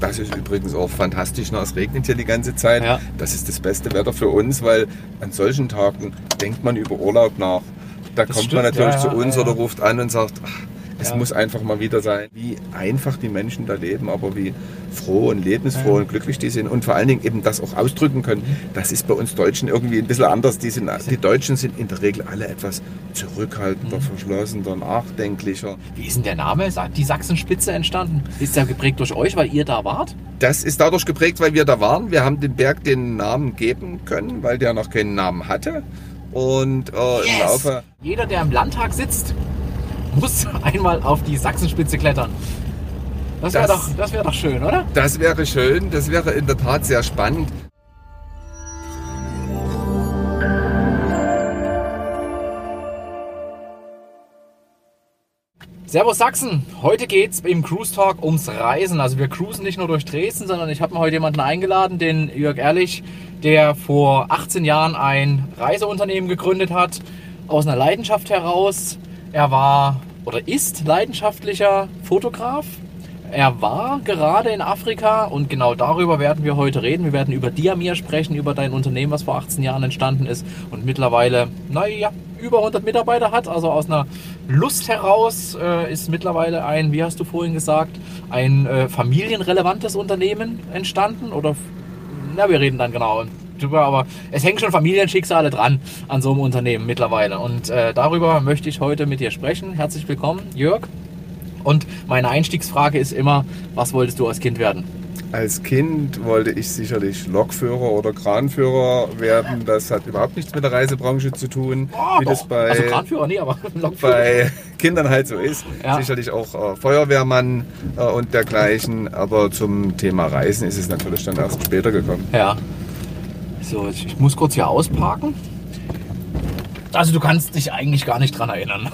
Das ist übrigens auch fantastisch. Na, es regnet hier die ganze Zeit. Ja. Das ist das beste Wetter für uns, weil an solchen Tagen denkt man über Urlaub nach. Da Das kommt stimmt, man natürlich ja, zu uns oder ruft an und sagt, ach, es Ja. muss einfach mal wieder sein, wie einfach die Menschen da leben, aber wie froh und lebensfroh Ja. und glücklich die sind und vor allen Dingen eben das auch ausdrücken können. Das ist bei uns Deutschen irgendwie ein bisschen anders. Die, sind, die Deutschen sind in der Regel alle etwas zurückhaltender, Mhm. verschlossener, nachdenklicher. Wie ist denn der Name? Die Sachsenspitze entstanden? Ist der geprägt durch euch, weil ihr da wart? Das ist dadurch geprägt, weil wir da waren. Wir haben dem Berg den Namen geben können, weil der noch keinen Namen hatte. Und äh, im Laufe. Jeder, der im Landtag sitzt, muss einmal auf die Sachsenspitze klettern. Das wäre doch, das wär doch schön, oder? Das wäre schön, das wäre in der Tat sehr spannend. Servus Sachsen! Heute geht's im Cruise Talk ums Reisen. Also wir cruisen nicht nur durch Dresden, sondern ich habe mir heute jemanden eingeladen, den Jörg Ehrlich, der vor 18 Jahren ein Reiseunternehmen gegründet hat, aus einer Leidenschaft heraus. Er war oder ist leidenschaftlicher Fotograf. Er war gerade in Afrika und genau darüber werden wir heute reden. Wir werden über Diamir sprechen, über dein Unternehmen, was vor 18 Jahren entstanden ist und mittlerweile, naja, über 100 Mitarbeiter hat. Also aus einer Lust heraus äh, ist mittlerweile ein, wie hast du vorhin gesagt, ein äh, familienrelevantes Unternehmen entstanden oder, na, wir reden dann genau drüber, aber es hängen schon Familienschicksale dran an so einem Unternehmen mittlerweile und äh, darüber möchte ich heute mit dir sprechen. Herzlich willkommen, Jörg. Und meine Einstiegsfrage ist immer, was wolltest du als Kind werden? Als Kind wollte ich sicherlich Lokführer oder Kranführer werden. Das hat überhaupt nichts mit der Reisebranche zu tun, Oh, wie doch. das bei, also Kranführer nie, aber Lokführer. bei Kindern halt so ist. Ja. Sicherlich auch äh, Feuerwehrmann äh, und dergleichen. Aber zum Thema Reisen ist es natürlich dann erst später gekommen. Ja. So, ich ich muss kurz hier ausparken. Also du kannst dich eigentlich gar nicht dran erinnern.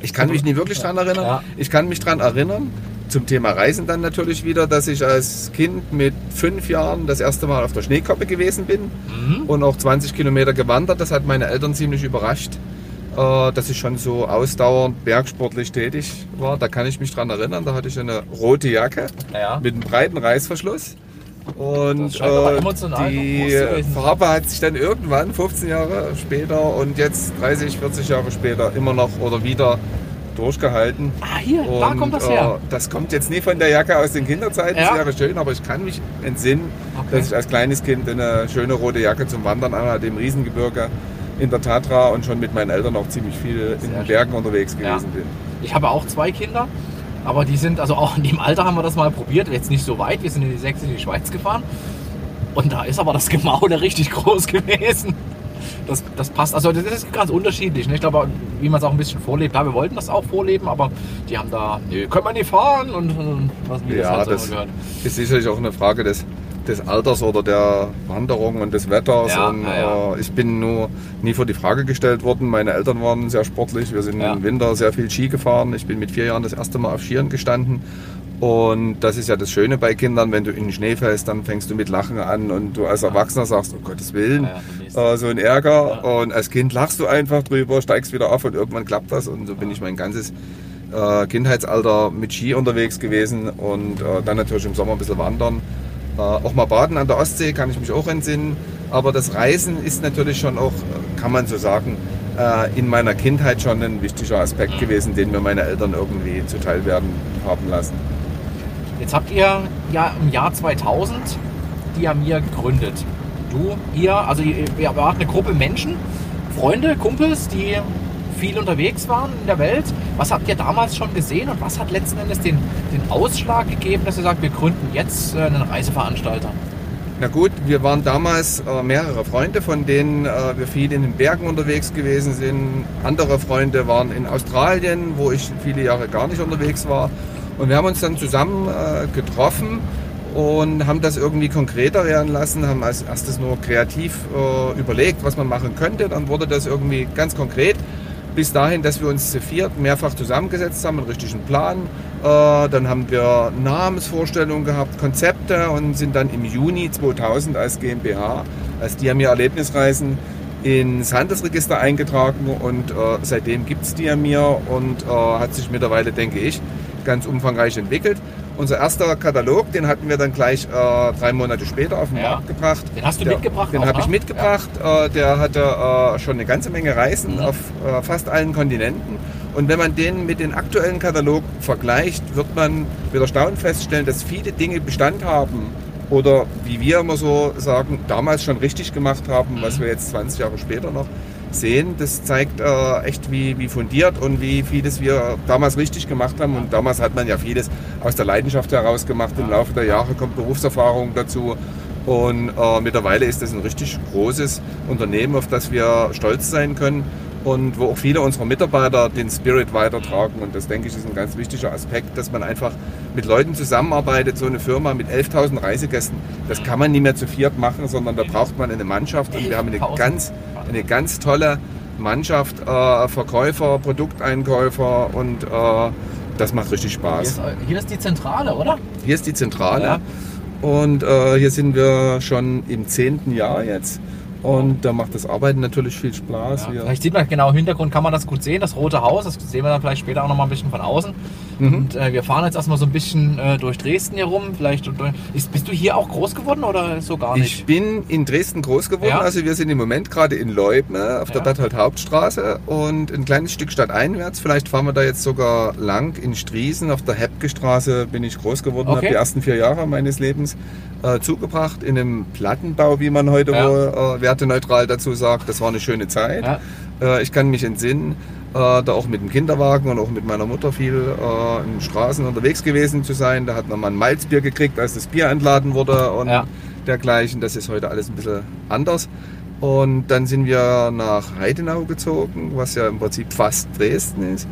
Ich kann mich nie wirklich dran erinnern. Ja. Ich kann mich dran erinnern, zum Thema Reisen dann natürlich wieder, dass ich als Kind mit fünf Jahren das erste Mal auf der Schneekoppe gewesen bin Mhm. und auch 20 Kilometer gewandert. Das hat meine Eltern ziemlich überrascht, äh, dass ich schon so ausdauernd bergsportlich tätig war. Da kann ich mich dran erinnern. Da hatte ich eine rote Jacke Ja. mit einem breiten Reißverschluss. Und äh, die. Farbe hat sich dann irgendwann, 15 Jahre später und jetzt 30, 40 Jahre später immer noch oder wieder durchgehalten. Ah, hier, da Und, kommt das äh, her. das kommt jetzt nie von der Jacke aus den Kinderzeiten, Ja. das wäre schön, aber ich kann mich entsinnen, Okay. dass ich als kleines Kind eine schöne rote Jacke zum Wandern anhatte im Riesengebirge in der Tatra und schon mit meinen Eltern auch ziemlich viel in Sehr den schön. Bergen unterwegs Ja. gewesen bin. Ich habe auch zwei Kinder, aber die sind, also auch in dem Alter haben wir das mal probiert, jetzt nicht so weit. Wir sind in die sächsische Schweiz gefahren und da ist aber das Gemaule richtig groß gewesen. Das, das passt, also das ist ganz unterschiedlich. Ne? Ich glaube, wie man es auch ein bisschen vorlebt. Ja, wir wollten das auch vorleben, aber die haben da, nö, können wir nicht fahren und, und was das Ja, halt so das gehört. ist sicherlich auch eine Frage des, des Alters oder der Wanderung und des Wetters. Ja, und, ja. Äh, ich bin nur nie vor die Frage gestellt worden. Meine Eltern waren sehr sportlich. Wir sind Ja. im Winter sehr viel Ski gefahren. Ich bin mit vier Jahren das erste Mal auf Skiern gestanden. Und das ist ja das Schöne bei Kindern, wenn du in den Schnee fällst, dann fängst du mit Lachen an und du als Erwachsener sagst, um Gottes Willen, äh, so ein Ärger. Und als Kind lachst du einfach drüber, steigst wieder auf und irgendwann klappt das. Und so bin ich mein ganzes äh, Kindheitsalter mit Ski unterwegs gewesen und äh, dann natürlich im Sommer ein bisschen wandern. Äh, auch mal baden an der Ostsee kann ich mich auch entsinnen. Aber das Reisen ist natürlich schon auch, kann man so sagen, äh, in meiner Kindheit schon ein wichtiger Aspekt gewesen, den mir meine Eltern irgendwie zuteil werden haben lassen. Jetzt habt ihr ja im Jahr 2000 Diamir gegründet. Du, ihr, also ihr wart eine Gruppe Menschen, Freunde, Kumpels, die viel unterwegs waren in der Welt. Was habt ihr damals schon gesehen und was hat letzten Endes den, den Ausschlag gegeben, dass ihr sagt, wir gründen jetzt äh, einen Reiseveranstalter? Na gut, wir waren damals äh, mehrere Freunde, von denen äh, wir viel in den Bergen unterwegs gewesen sind. Andere Freunde waren in Australien, wo ich viele Jahre gar nicht unterwegs war. Und wir haben uns dann zusammen äh, getroffen und haben das irgendwie konkreter werden lassen, haben als erstes nur kreativ äh, überlegt, was man machen könnte. Dann wurde das irgendwie ganz konkret. Bis dahin, dass wir uns zu viert mehrfach zusammengesetzt haben, einen richtigen Plan. Äh, dann haben wir Namensvorstellungen gehabt, Konzepte und sind dann im Juni 2000 als GmbH, als Diamir Erlebnisreisen ins Handelsregister eingetragen und äh, seitdem gibt es Diamir und äh, hat sich mittlerweile, denke ich, ganz umfangreich entwickelt. Unser erster Katalog, den hatten wir dann gleich äh, drei Monate später auf den Ja. Markt gebracht. Den hast du der, mitgebracht Den habe ich ne? mitgebracht. Äh, der hatte äh, schon eine ganze Menge Reisen Mhm. auf äh, fast allen Kontinenten. Und wenn man den mit dem aktuellen Katalog vergleicht, wird man mit Erstaunen feststellen, dass viele Dinge Bestand haben. Oder wie wir immer so sagen, damals schon richtig gemacht haben, was Mhm. wir jetzt 20 Jahre später noch sehen. Das zeigt äh, echt, wie, wie fundiert und wie vieles wir damals richtig gemacht haben. Und damals hat man ja vieles aus der Leidenschaft heraus gemacht. Im Laufe der Jahre kommt Berufserfahrung dazu. Und äh, mittlerweile ist das ein richtig großes Unternehmen, auf das wir stolz sein können und wo auch viele unserer Mitarbeiter den Spirit weitertragen. Und das, denke ich, ist ein ganz wichtiger Aspekt, dass man einfach mit Leuten zusammenarbeitet. So eine Firma mit 11.000 Reisegästen, das kann man nicht mehr zu viert machen, sondern da braucht man eine Mannschaft. Und wir haben eine 11.000. ganz, eine ganz tolle Mannschaft, äh, Verkäufer, Produkteinkäufer und äh, das macht richtig Hier Spaß. ist, hier ist die Zentrale, oder? Hier ist die Zentrale Ja. und äh, hier sind wir schon im zehnten Jahr jetzt. Und da macht das Arbeiten natürlich viel Spaß. Ja, vielleicht sieht man genau im Hintergrund, kann man das gut sehen, das rote Haus. Das sehen wir dann vielleicht später auch noch mal ein bisschen von außen. Mhm. Und äh, wir fahren jetzt erstmal so ein bisschen äh, durch Dresden hier rum. Vielleicht äh, ist, bist du hier auch groß geworden oder so gar Ich nicht? bin in Dresden groß geworden. Ja. Also wir sind im Moment gerade in Leubne auf der Ja. Berthold Hauptstraße und ein kleines Stück stadteinwärts. Vielleicht fahren wir da jetzt sogar lang in Striesen. Auf der Hepke Straße bin ich groß geworden, Okay. habe die ersten vier Jahre meines Lebens äh, zugebracht in einem Plattenbau, wie man heute wohl äh, werteneutral dazu sagt. Das war eine schöne Zeit. Ja. Äh, ich kann mich entsinnen, äh, da auch mit dem Kinderwagen und auch mit meiner Mutter viel äh, in Straßen unterwegs gewesen zu sein. Da hat man mal ein Malzbier gekriegt, als das Bier entladen wurde und Ja. dergleichen. Das ist heute alles ein bisschen anders. Und dann sind wir nach Heidenau gezogen, was ja im Prinzip fast Dresden ist.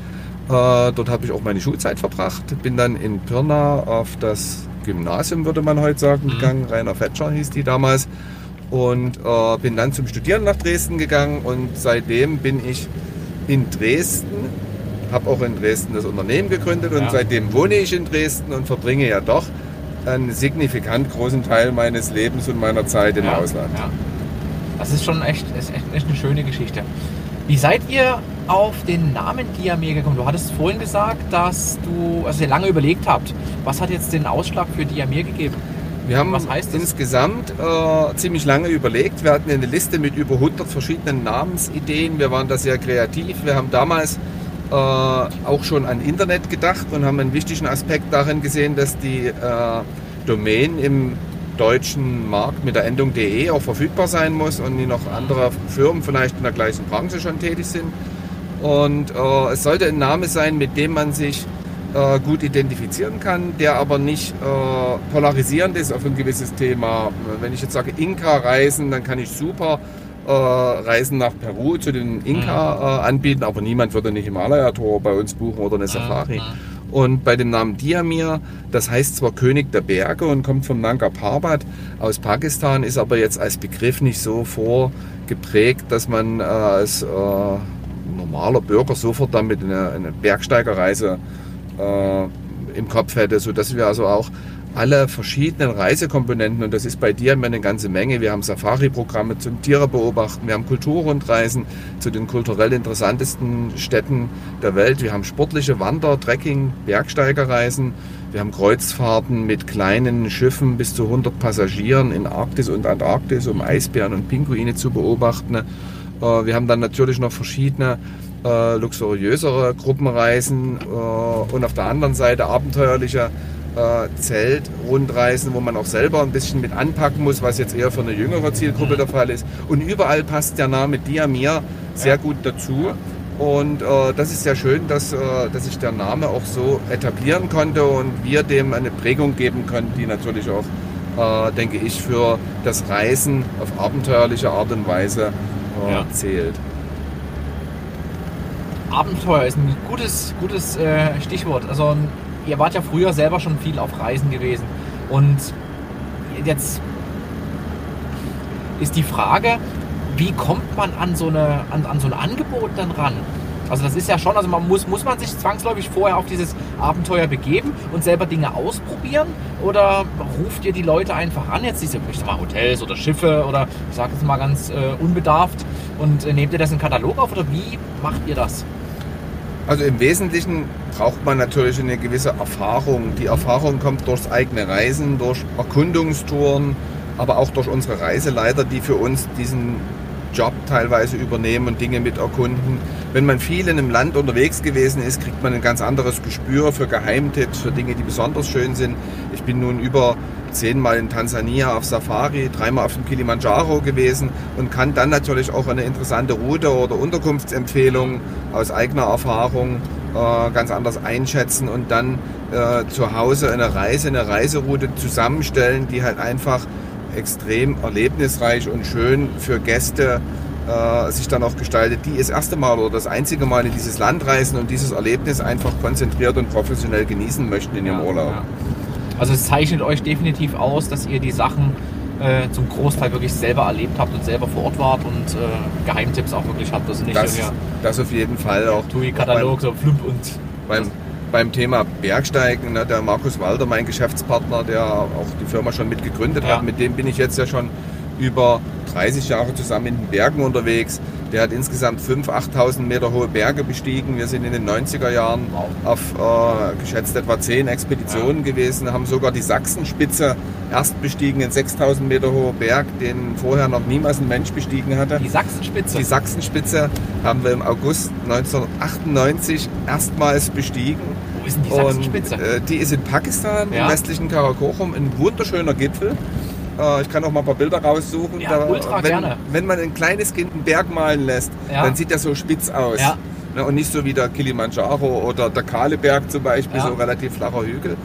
Äh, dort habe ich auch meine Schulzeit verbracht. Bin dann in Pirna auf das Gymnasium, würde man heute sagen, Mhm. gegangen. Rainer Fetscher hieß die damals. Und äh, bin dann zum Studieren nach Dresden gegangen und seitdem bin ich in Dresden, habe auch in Dresden das Unternehmen gegründet und Ja. seitdem wohne ich in Dresden und verbringe ja doch einen signifikant großen Teil meines Lebens und meiner Zeit im ja, Ausland. Ja. Das ist schon echt, ist echt, echt eine schöne Geschichte. Wie seid ihr auf den Namen Diamir gekommen? Du hattest vorhin gesagt, dass du, also ihr lange überlegt habt. Was hat jetzt den Ausschlag für Diamir gegeben? Wir haben insgesamt äh, ziemlich lange überlegt. Wir hatten eine Liste mit über 100 verschiedenen Namensideen. Wir waren da sehr kreativ. Wir haben damals äh, auch schon an Internet gedacht und haben einen wichtigen Aspekt darin gesehen, dass die äh, Domain im deutschen Markt mit der Endung .de auch verfügbar sein muss und nicht noch andere Firmen vielleicht in der gleichen Branche schon tätig sind. Und äh, es sollte ein Name sein, mit dem man sich äh, gut identifizieren kann, der aber nicht äh, polarisierend ist auf ein gewisses Thema. Wenn ich jetzt sage Inka-Reisen, dann kann ich super äh, Reisen nach Peru zu den Inka äh, anbieten, aber niemand würde eine Himalaya-Tour bei uns buchen oder eine Safari. Und bei dem Namen Diamir, das heißt zwar König der Berge und kommt vom Nanga Parbat aus Pakistan, ist aber jetzt als Begriff nicht so vorgeprägt, dass man äh, als normaler Bürger sofort damit eine, eine Bergsteigerreise äh, im Kopf hätte, sodass wir also auch alle verschiedenen Reisekomponenten, und das ist bei dir eine ganze Menge. Wir haben Safari-Programme zum Tiere beobachten, wir haben Kulturrundreisen zu den kulturell interessantesten Städten der Welt, wir haben sportliche Wander-, Trekking-, Bergsteigerreisen, wir haben Kreuzfahrten mit kleinen Schiffen bis zu 100 Passagieren in Arktis und Antarktis, um Eisbären und Pinguine zu beobachten. Äh, Wir haben dann natürlich noch verschiedene äh, luxuriösere Gruppenreisen äh, und auf der anderen Seite abenteuerliche äh, Zeltrundreisen, wo man auch selber ein bisschen mit anpacken muss, was jetzt eher für eine jüngere Zielgruppe der Fall ist. Und überall passt der Name Diamir sehr gut dazu. Und äh, das ist sehr schön, dass, äh, dass sich der Name auch so etablieren konnte und wir dem eine Prägung geben können, die natürlich auch, äh, denke ich, für das Reisen auf abenteuerliche Art und Weise äh, Ja. zählt. Abenteuer ist ein gutes, gutes äh, Stichwort. Also ihr wart ja früher selber schon viel auf Reisen gewesen. Und jetzt ist die Frage, wie kommt man an so, eine, an, an so ein Angebot dann ran? Also das ist ja schon, also man muss, muss man sich zwangsläufig vorher auf dieses Abenteuer begeben und selber Dinge ausprobieren? Oder ruft ihr die Leute einfach an, jetzt diese, ich sag mal, Hotels oder Schiffe oder ich sage jetzt mal ganz äh, unbedarft und äh, nehmt ihr das in Katalog auf oder wie macht ihr das? Also im Wesentlichen braucht man natürlich eine gewisse Erfahrung. Die Erfahrung kommt durchs eigene Reisen, durch Erkundungstouren, aber auch durch unsere Reiseleiter, die für uns diesen Job teilweise übernehmen und Dinge mit erkunden. Wenn man viel in einem Land unterwegs gewesen ist, kriegt man ein ganz anderes Gespür für Geheimtipps, für Dinge, die besonders schön sind. Ich bin nun über zehnmal in Tansania auf Safari, dreimal auf dem Kilimanjaro gewesen und kann dann natürlich auch eine interessante Route oder Unterkunftsempfehlung aus eigener Erfahrung äh, ganz anders einschätzen und dann äh, zu Hause eine Reise, eine Reiseroute zusammenstellen, die halt einfach extrem erlebnisreich und schön für Gäste äh, sich dann auch gestaltet, die das erste Mal oder das einzige Mal in dieses Land reisen und dieses Erlebnis einfach konzentriert und professionell genießen möchten in ihrem Urlaub. Ja. Also es zeichnet euch definitiv aus, dass ihr die Sachen äh, zum Großteil wirklich selber erlebt habt und selber vor Ort wart und äh, Geheimtipps auch wirklich habt. Also nicht das, das auf jeden Fall auch. TUI-Katalog, so flump und. Beim, beim Thema Bergsteigen, ne, der Markus Walder, mein Geschäftspartner, der auch die Firma schon mit gegründet ja. hat, mit dem bin ich jetzt ja schon über 30 Jahre zusammen in den Bergen unterwegs. Der hat insgesamt 5.000, 8.000 Meter hohe Berge bestiegen. Wir sind in den 90er Jahren auf äh, geschätzt etwa 10 Expeditionen gewesen, haben sogar die Sachsenspitze erst bestiegen, ein 6.000 Meter hoher Berg, den vorher noch niemals ein Mensch bestiegen hatte. Die Sachsenspitze? Die Sachsenspitze haben wir im August 1998 erstmals bestiegen. Wo ist denn die Sachsenspitze? Und, äh, die ist in Pakistan, ja. im westlichen Karakorum, ein wunderschöner Gipfel. Äh, ich kann auch mal ein paar Bilder raussuchen. Ja, da, ultra wenn, gerne. Wenn man ein kleines Kind einen Berg malen lässt, ja. dann sieht er so spitz aus. Ja. Ne, und nicht so wie der Kilimanjaro oder der Kahleberg zum Beispiel, ja. so relativ flacher Hügel.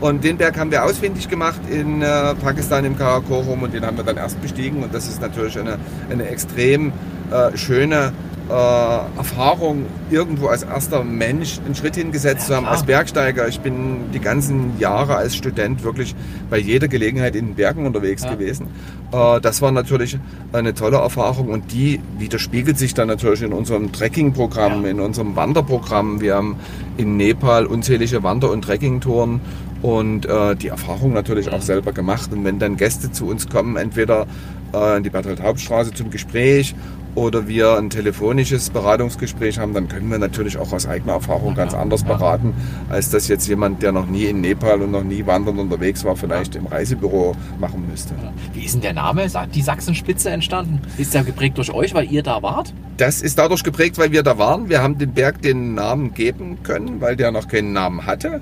Und den Berg haben wir ausfindig gemacht in äh, Pakistan im Karakorum und den haben wir dann erst bestiegen. Und das ist natürlich eine, eine extrem äh, schöne äh, Erfahrung, irgendwo als erster Mensch einen Schritt hingesetzt ja, zu haben, als Bergsteiger. Ich bin die ganzen Jahre als Student wirklich bei jeder Gelegenheit in den Bergen unterwegs ja. gewesen. Äh, das war natürlich eine tolle Erfahrung und die widerspiegelt sich dann natürlich in unserem Trekkingprogramm, ja. in unserem Wanderprogramm. Wir haben in Nepal unzählige Wander- und Trekkingtouren und äh, die Erfahrung natürlich auch selber gemacht. Und wenn dann Gäste zu uns kommen, entweder äh, in die Bertolt Hauptstraße zum Gespräch oder wir ein telefonisches Beratungsgespräch haben, dann können wir natürlich auch aus eigener Erfahrung ganz anders beraten, als das jetzt jemand, der noch nie in Nepal und noch nie wandern unterwegs war, vielleicht im Reisebüro machen müsste. Wie ist denn der Name, die Sachsenspitze entstanden? Ist der geprägt durch euch, weil ihr da wart? Das ist dadurch geprägt, weil wir da waren. Wir haben dem Berg den Namen geben können, weil der noch keinen Namen hatte.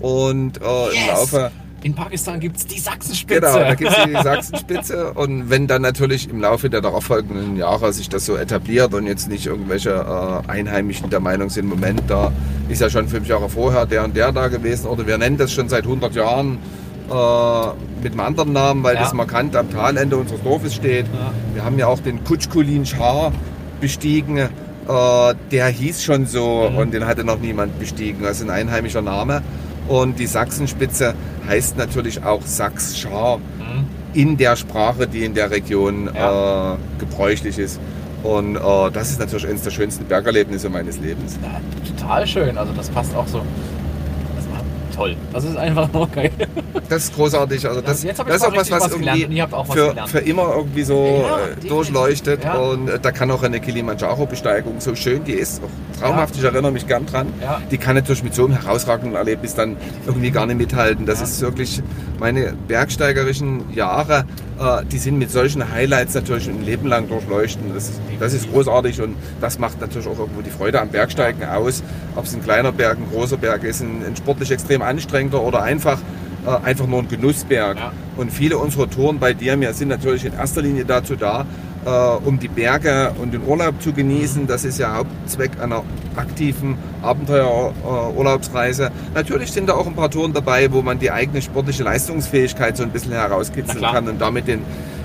Und äh, yes. im Laufe in Pakistan gibt es die Sachsenspitze. Genau, da gibt es die Sachsenspitze. Und wenn dann natürlich im Laufe der darauffolgenden Jahre sich das so etabliert und jetzt nicht irgendwelche äh, Einheimischen der Meinung sind, Moment, da ist ja schon fünf Jahre vorher der und der da gewesen oder wir nennen das schon seit 100 Jahren äh, mit einem anderen Namen, weil ja. das markant am Talende unseres Dorfes steht. Ja. Wir haben ja auch den Kutschkulin Schar bestiegen. Äh, der hieß schon so mhm. und den hatte noch niemand bestiegen. Das ist ein einheimischer Name. Und die Sachsenspitze heißt natürlich auch Sachs-Schar mhm. in der Sprache, die in der Region ja. äh, gebräuchlich ist. Und äh, das ist natürlich eines der schönsten Bergerlebnisse meines Lebens. Ja, total schön. Also das passt auch so toll. Das ist einfach nur geil. Das ist großartig. Also das, das ist auch was, was, irgendwie auch was für, für, immer irgendwie so ja, äh, durchleuchtet. Ja. Und äh, da kann auch eine Kilimanjaro-Besteigung, so schön die ist, auch traumhaft, ja. ich erinnere mich gern dran, die kann natürlich mit so einem herausragenden Erlebnis dann irgendwie gar nicht mithalten. Das ist wirklich meine bergsteigerischen Jahre, äh, die sind mit solchen Highlights natürlich ein Leben lang durchleuchten. Das, das ist großartig und das macht natürlich auch irgendwo die Freude am Bergsteigen aus. Ob es ein kleiner Berg, ein großer Berg ist, ein, ein sportlich extrem anstrengender oder einfach äh, einfach nur ein Genussberg. Ja. Und viele unserer Touren bei dir mir sind natürlich in erster Linie dazu da, äh, um die Berge und den Urlaub zu genießen. Das ist ja Hauptzweck einer aktiven Abenteuerurlaubsreise. Natürlich sind da auch ein paar Touren dabei, wo man die eigene sportliche Leistungsfähigkeit so ein bisschen herauskitzeln kann und damit den,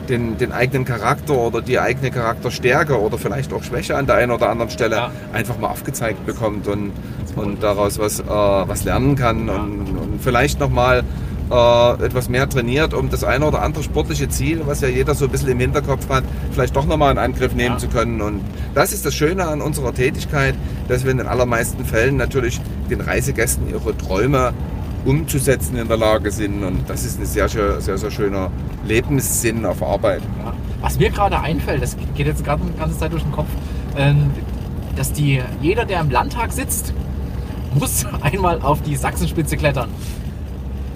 den, den, eigenen Charakter oder die eigene Charakterstärke oder vielleicht auch Schwäche an der einen oder anderen Stelle ja. einfach mal aufgezeigt bekommt und, und daraus was, äh, was lernen kann ja. und, und vielleicht nochmal äh, etwas mehr trainiert, um das eine oder andere sportliche Ziel, was ja jeder so ein bisschen im Hinterkopf hat, vielleicht doch nochmal in Angriff nehmen ja. zu können. Und das ist das Schöne an unserer Tätigkeit, dass wir in den allermeisten Fällen natürlich den Reisegästen ihre Träume umzusetzen in der Lage sind. Und das ist ein sehr, sehr, sehr, sehr schöner Lebenssinn auf Arbeit. Ja. Was mir gerade einfällt, das geht jetzt gerade die ganze Zeit durch den Kopf, ähm, dass die, jeder, der im Landtag sitzt, muss einmal auf die Sachsenspitze klettern.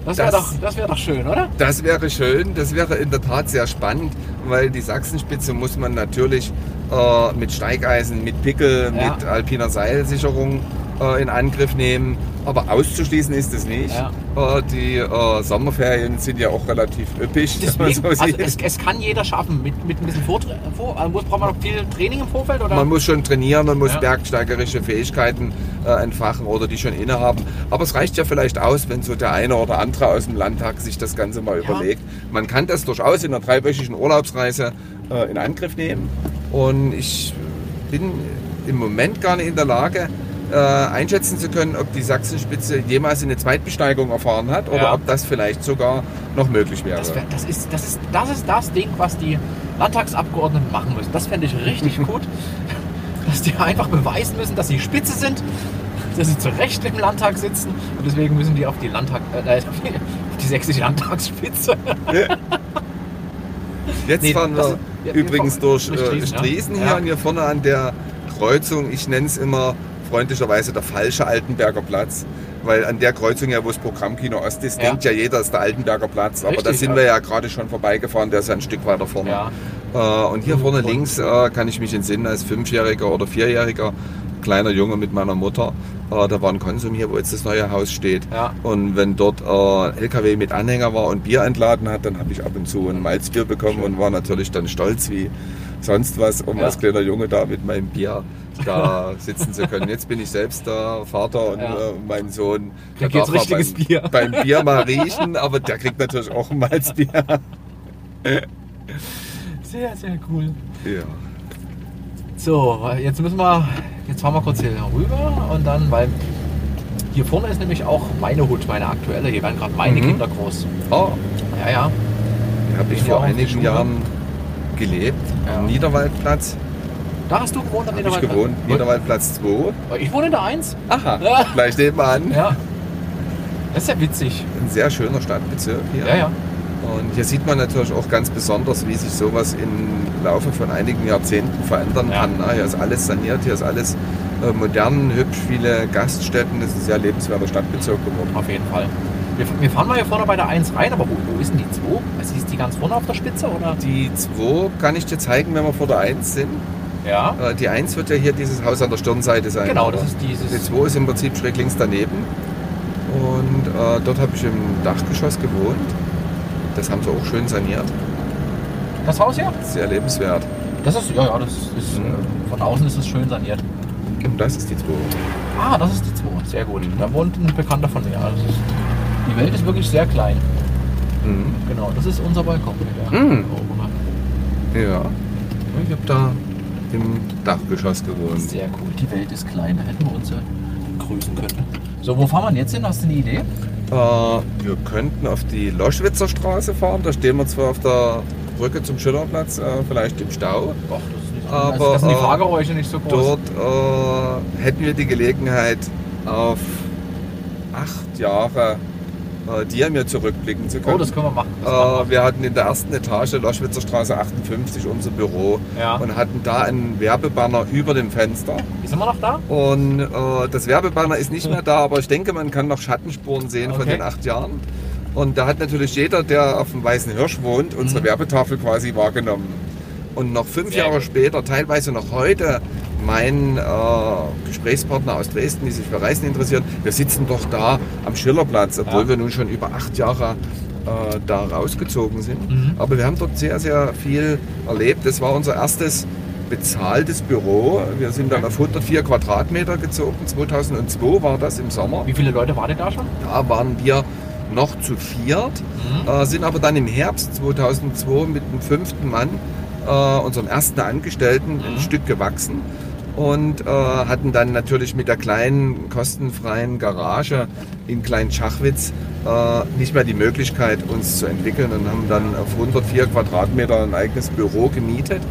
Das wäre doch, das wär doch schön, oder? Das wäre schön, das wäre in der Tat sehr spannend, weil die Sachsenspitze muss man natürlich äh, mit Steigeisen, mit Pickel, Ja. mit alpiner Seilsicherung äh, in Angriff nehmen. Aber auszuschließen ist es nicht. Ja. Äh, die äh, Sommerferien sind ja auch relativ üppig. Deswegen, so also es, es kann jeder schaffen. Mit, mit ein bisschen Vortra vor, äh, muss, braucht man noch viel Training im Vorfeld? Oder? Man muss schon trainieren, man muss Ja. bergsteigerische Fähigkeiten äh, entfachen oder die schon innehaben. Aber es reicht ja vielleicht aus, wenn so der eine oder andere aus dem Landtag sich das Ganze mal Ja. überlegt. Man kann das durchaus in einer dreiwöchigen Urlaubsreise äh, in Angriff nehmen. Und ich bin im Moment gar nicht in der Lage, äh, einschätzen zu können, ob die Sachsenspitze jemals eine Zweitbesteigung erfahren hat oder Ja. ob das vielleicht sogar noch möglich wäre. Das, wär, das, ist, das, ist, das ist das Ding, was die Landtagsabgeordneten machen müssen. Das fände ich richtig gut. Dass die einfach beweisen müssen, dass sie spitze sind, dass sie zu Recht im Landtag sitzen. Und deswegen müssen die auf die, Landtag, äh, auf die, auf die sächsische Landtagsspitze. Jetzt Nee, fahren wir ist- übrigens durch, durch äh, Striesen, ja. Striesen hier Ja. und hier vorne an der Kreuzung, ich nenne es immer freundlicherweise der falsche Altenberger Platz. Weil an der Kreuzung, ja, wo das Programmkino Ost ist, Ja. denkt ja jeder, ist der Altenberger Platz. Aber da Richtig, sind ja. wir ja gerade schon vorbeigefahren, der ist ja ein Stück weiter vorne. Ja. Äh, und hier vorne Und- links äh, kann ich mich entsinnen, als Fünfjähriger oder Vierjähriger, kleiner Junge mit meiner Mutter, äh, da war ein Konsum hier, wo jetzt das neue Haus steht. Und wenn dort äh, LKW mit Anhänger war und Bier entladen hat, dann habe ich ab und zu ein Malzbier bekommen und war natürlich dann stolz wie sonst was, um Ja. als kleiner Junge da mit meinem Bier da sitzen zu können. Jetzt bin ich selbst der Vater und Ja. äh, mein Sohn, Der mal richtiges beim, Bier. beim Bier mal riechen, aber der kriegt natürlich auch ein Malzbier. Sehr, sehr cool. Ja. So, jetzt müssen wir, jetzt fahren wir kurz hier rüber und dann, weil hier vorne ist nämlich auch meine Hut, meine aktuelle. Hier werden gerade meine Mhm. Kinder groß. Oh, Ja, ja. hier habe ich vor die einigen. Jahren gelebt, Ja. am Niederwaldplatz. Da hast du gewohnt am Habe ich gewohnt, Niederwaldplatz 2. Ich wohne in der 1. Aha, Ja. gleich nebenan. Ja. Das ist ja witzig. Ein sehr schöner Stadtbezirk hier. Ja, ja. Und hier sieht man natürlich auch ganz besonders, wie sich sowas im Laufe von einigen Jahrzehnten verändern Ja. kann. Ah, Hier ist alles saniert, hier ist alles äh, modern, hübsch, viele Gaststätten. Das ist ein sehr lebenswerter Stadtbezirk geworden. Auf jeden Fall. Wir, wir fahren mal hier vorne bei der 1 rein, aber wo, wo ist denn die 2? Also ist die ganz vorne auf der Spitze oder? Die 2 kann ich dir zeigen, wenn wir vor der 1 sind. Ja. Äh, Die 1 wird ja hier dieses Haus an der Stirnseite sein. Genau, oder? das ist Die dieses. 2 ist im Prinzip schräg links daneben. Und äh, dort habe ich im Dachgeschoss gewohnt. Das haben sie auch schön saniert. Das Haus hier? Sehr lebenswert. Das ist, ja, ja, das ist, Mhm. äh, von außen ist es schön saniert. Und das ist die 2. Ah, das ist die 2. Sehr gut. Da wohnt ein Bekannter von mir. Also die Welt ist wirklich sehr klein. Mhm. Genau, das ist unser Balkon. Der Mhm. Ja. Ich habe da im Dachgeschoss gewohnt. Sehr cool. Die Welt ist klein. Da hätten wir uns ja grüßen können. So, wo fahren wir jetzt hin? Hast du eine Idee? Äh, wir könnten auf die Loschwitzer Straße fahren. Da stehen wir zwar auf der Brücke zum Schillerplatz, äh, vielleicht im Stau. Doch, das ist nicht Aber, also, das sind die äh, Fahrgeräusche nicht so groß. Dort äh, hätten wir die Gelegenheit, auf acht Jahre äh, dir mir zurückblicken zu können. Oh, das können wir machen. Äh, wir hatten in der ersten Etage Loschwitzer Straße 58 unser Büro Ja. und hatten da einen Werbebanner über dem Fenster. wir. Sind wir noch da? Und äh, das Werbebanner ist nicht mehr da, aber ich denke, man kann noch Schattenspuren sehen von Okay. den acht Jahren. Und da hat natürlich jeder, der auf dem Weißen Hirsch wohnt, unsere Mhm. Werbetafel quasi wahrgenommen. Und noch fünf Sehr Jahre gut. später, teilweise noch heute, mein äh, Gesprächspartner aus Dresden, die sich für Reisen interessieren, wir sitzen doch da am Schillerplatz, obwohl Ja. wir nun schon über acht Jahre äh, da rausgezogen sind. Mhm. Aber wir haben dort sehr, sehr viel erlebt. Das war unser erstes bezahltes Büro. Wir sind dann auf 104 Quadratmeter gezogen. 2002 war das im Sommer. Wie viele Leute waren denn da schon? Da waren wir noch zu viert, Mhm. äh, sind aber dann im Herbst 2002 mit dem fünften Mann, äh, unserem ersten Angestellten, ein Mhm. Stück gewachsen und äh, hatten dann natürlich mit der kleinen kostenfreien Garage in Klein-Schachwitz äh, nicht mehr die Möglichkeit, uns zu entwickeln und haben dann auf 104 Quadratmeter ein eigenes Büro gemietet.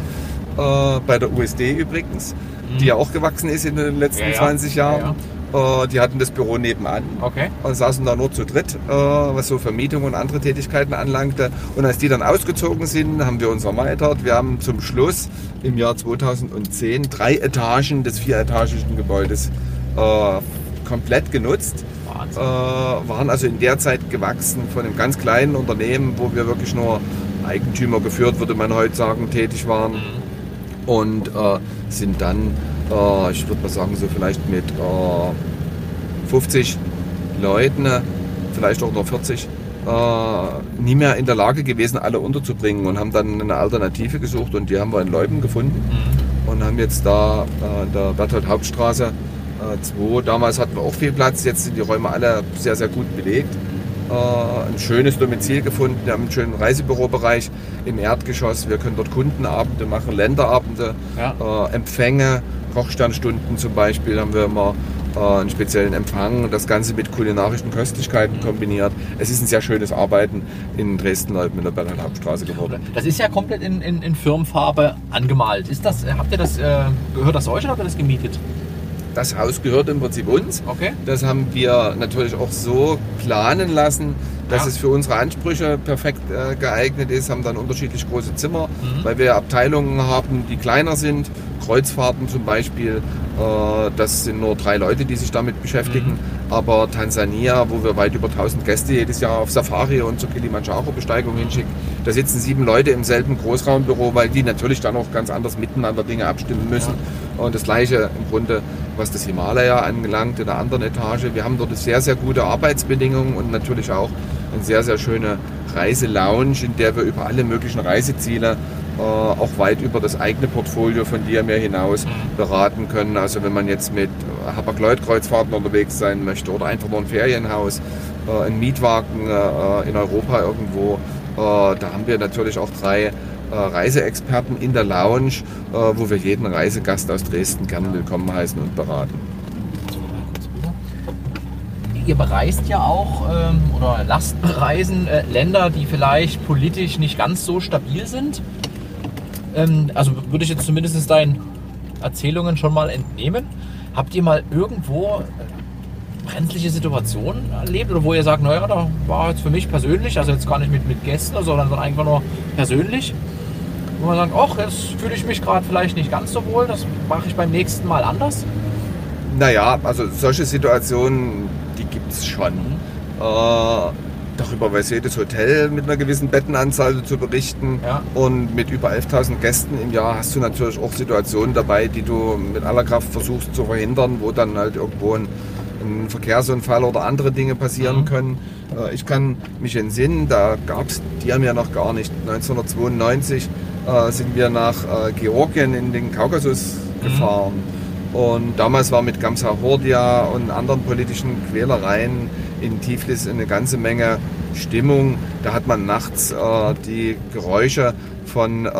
Äh, bei der USD übrigens, die ja auch gewachsen ist in den letzten Mhm. Ja, ja. 20 Jahren. Ja, Äh, die hatten das Büro nebenan Okay. und saßen da nur zu dritt, äh, was so Vermietung und andere Tätigkeiten anlangte. Und als die dann ausgezogen sind, haben wir uns erweitert. Wir haben zum Schluss im Jahr 2010 drei Etagen des vieretagigen Gebäudes äh, komplett genutzt. Wahnsinn. Äh, waren also in der Zeit gewachsen von einem ganz kleinen Unternehmen, wo wir wirklich nur Eigentümer geführt, würde man heute sagen, tätig waren. Mhm. Und äh, sind dann, äh, ich würde mal sagen, so vielleicht mit äh, 50 Leuten, vielleicht auch nur 40, äh, nie mehr in der Lage gewesen, alle unterzubringen und haben dann eine Alternative gesucht und die haben wir in Leuben gefunden Mhm. und haben jetzt da äh, in der Berthold Hauptstraße 2, damals hatten wir auch viel Platz, jetzt sind die Räume alle sehr, sehr gut belegt. Äh, ein schönes Domizil gefunden, wir haben einen schönen Reisebürobereich im Erdgeschoss, wir können dort Kundenabende machen, Länderabende, Ja. äh, Empfänge, Kochsternstunden zum Beispiel haben wir immer äh, einen speziellen Empfang, das Ganze mit kulinarischen Köstlichkeiten kombiniert. Es ist ein sehr schönes Arbeiten in Dresden-Leuten in der Berliner Hauptstraße geworden. Das ist ja komplett in, in, in Firmenfarbe angemalt. Ist das, habt ihr das, äh, gehört das euch oder habt ihr das gemietet? Das Haus gehört im Prinzip uns. Okay. Das haben wir natürlich auch so planen lassen, dass Ja. es für unsere Ansprüche perfekt äh, geeignet ist. Haben dann unterschiedlich große Zimmer, Mhm. weil wir Abteilungen haben, die kleiner sind. Kreuzfahrten zum Beispiel, äh, das sind nur drei Leute, die sich damit beschäftigen. Mhm. Aber Tansania, wo wir weit über 1000 Gäste jedes Jahr auf Safari und zur Kilimanjaro-Besteigung hinschicken, da sitzen sieben Leute im selben Großraumbüro, weil die natürlich dann auch ganz anders miteinander Dinge abstimmen müssen. Und das gleiche im Grunde, was das Himalaya angelangt, in der anderen Etage. Wir haben dort sehr, sehr gute Arbeitsbedingungen und natürlich auch eine sehr, sehr schöne Reiselounge, in der wir über alle möglichen Reiseziele auch weit über das eigene Portfolio von dir mehr hinaus beraten können. Also wenn man jetzt mit Hapag-Lloyd-Kreuzfahrten unterwegs sein möchte oder einfach nur ein Ferienhaus, äh, ein Mietwagen äh, in Europa irgendwo, äh, da haben wir natürlich auch drei äh, Reiseexperten in der Lounge, äh, wo wir jeden Reisegast aus Dresden gerne willkommen heißen und beraten. Ihr bereist ja auch ähm, oder lasst bereisen äh, Länder, die vielleicht politisch nicht ganz so stabil sind. Ähm, also würde ich jetzt zumindest deinen Erzählungen schon mal entnehmen. Habt ihr mal irgendwo äh, brenzliche Situationen erlebt oder wo ihr sagt, naja, da war jetzt für mich persönlich, also jetzt gar nicht mit, mit Gästen, sondern, einfach nur persönlich, wo man sagt, ach, jetzt fühle ich mich gerade vielleicht nicht ganz so wohl, das mache ich beim nächsten Mal anders? Naja, also solche Situationen, die gibt es schon. Äh, darüber weiß jedes Hotel mit einer gewissen Bettenanzahl zu berichten. Ja. Und mit über 11.000 Gästen im Jahr hast du natürlich auch Situationen dabei, die du mit aller Kraft versuchst zu verhindern, wo dann halt irgendwo ein, ein Verkehrsunfall oder andere Dinge passieren Mhm. können. Äh, ich kann mich entsinnen, da gab es die haben ja noch gar nicht. 1992 äh, sind wir nach äh, Georgien in den Kaukasus gefahren. Und damals war mit Gamsa Hordia und anderen politischen Quälereien in Tiflis eine ganze Menge Stimmung. Da hat man nachts äh, die Geräusche von äh,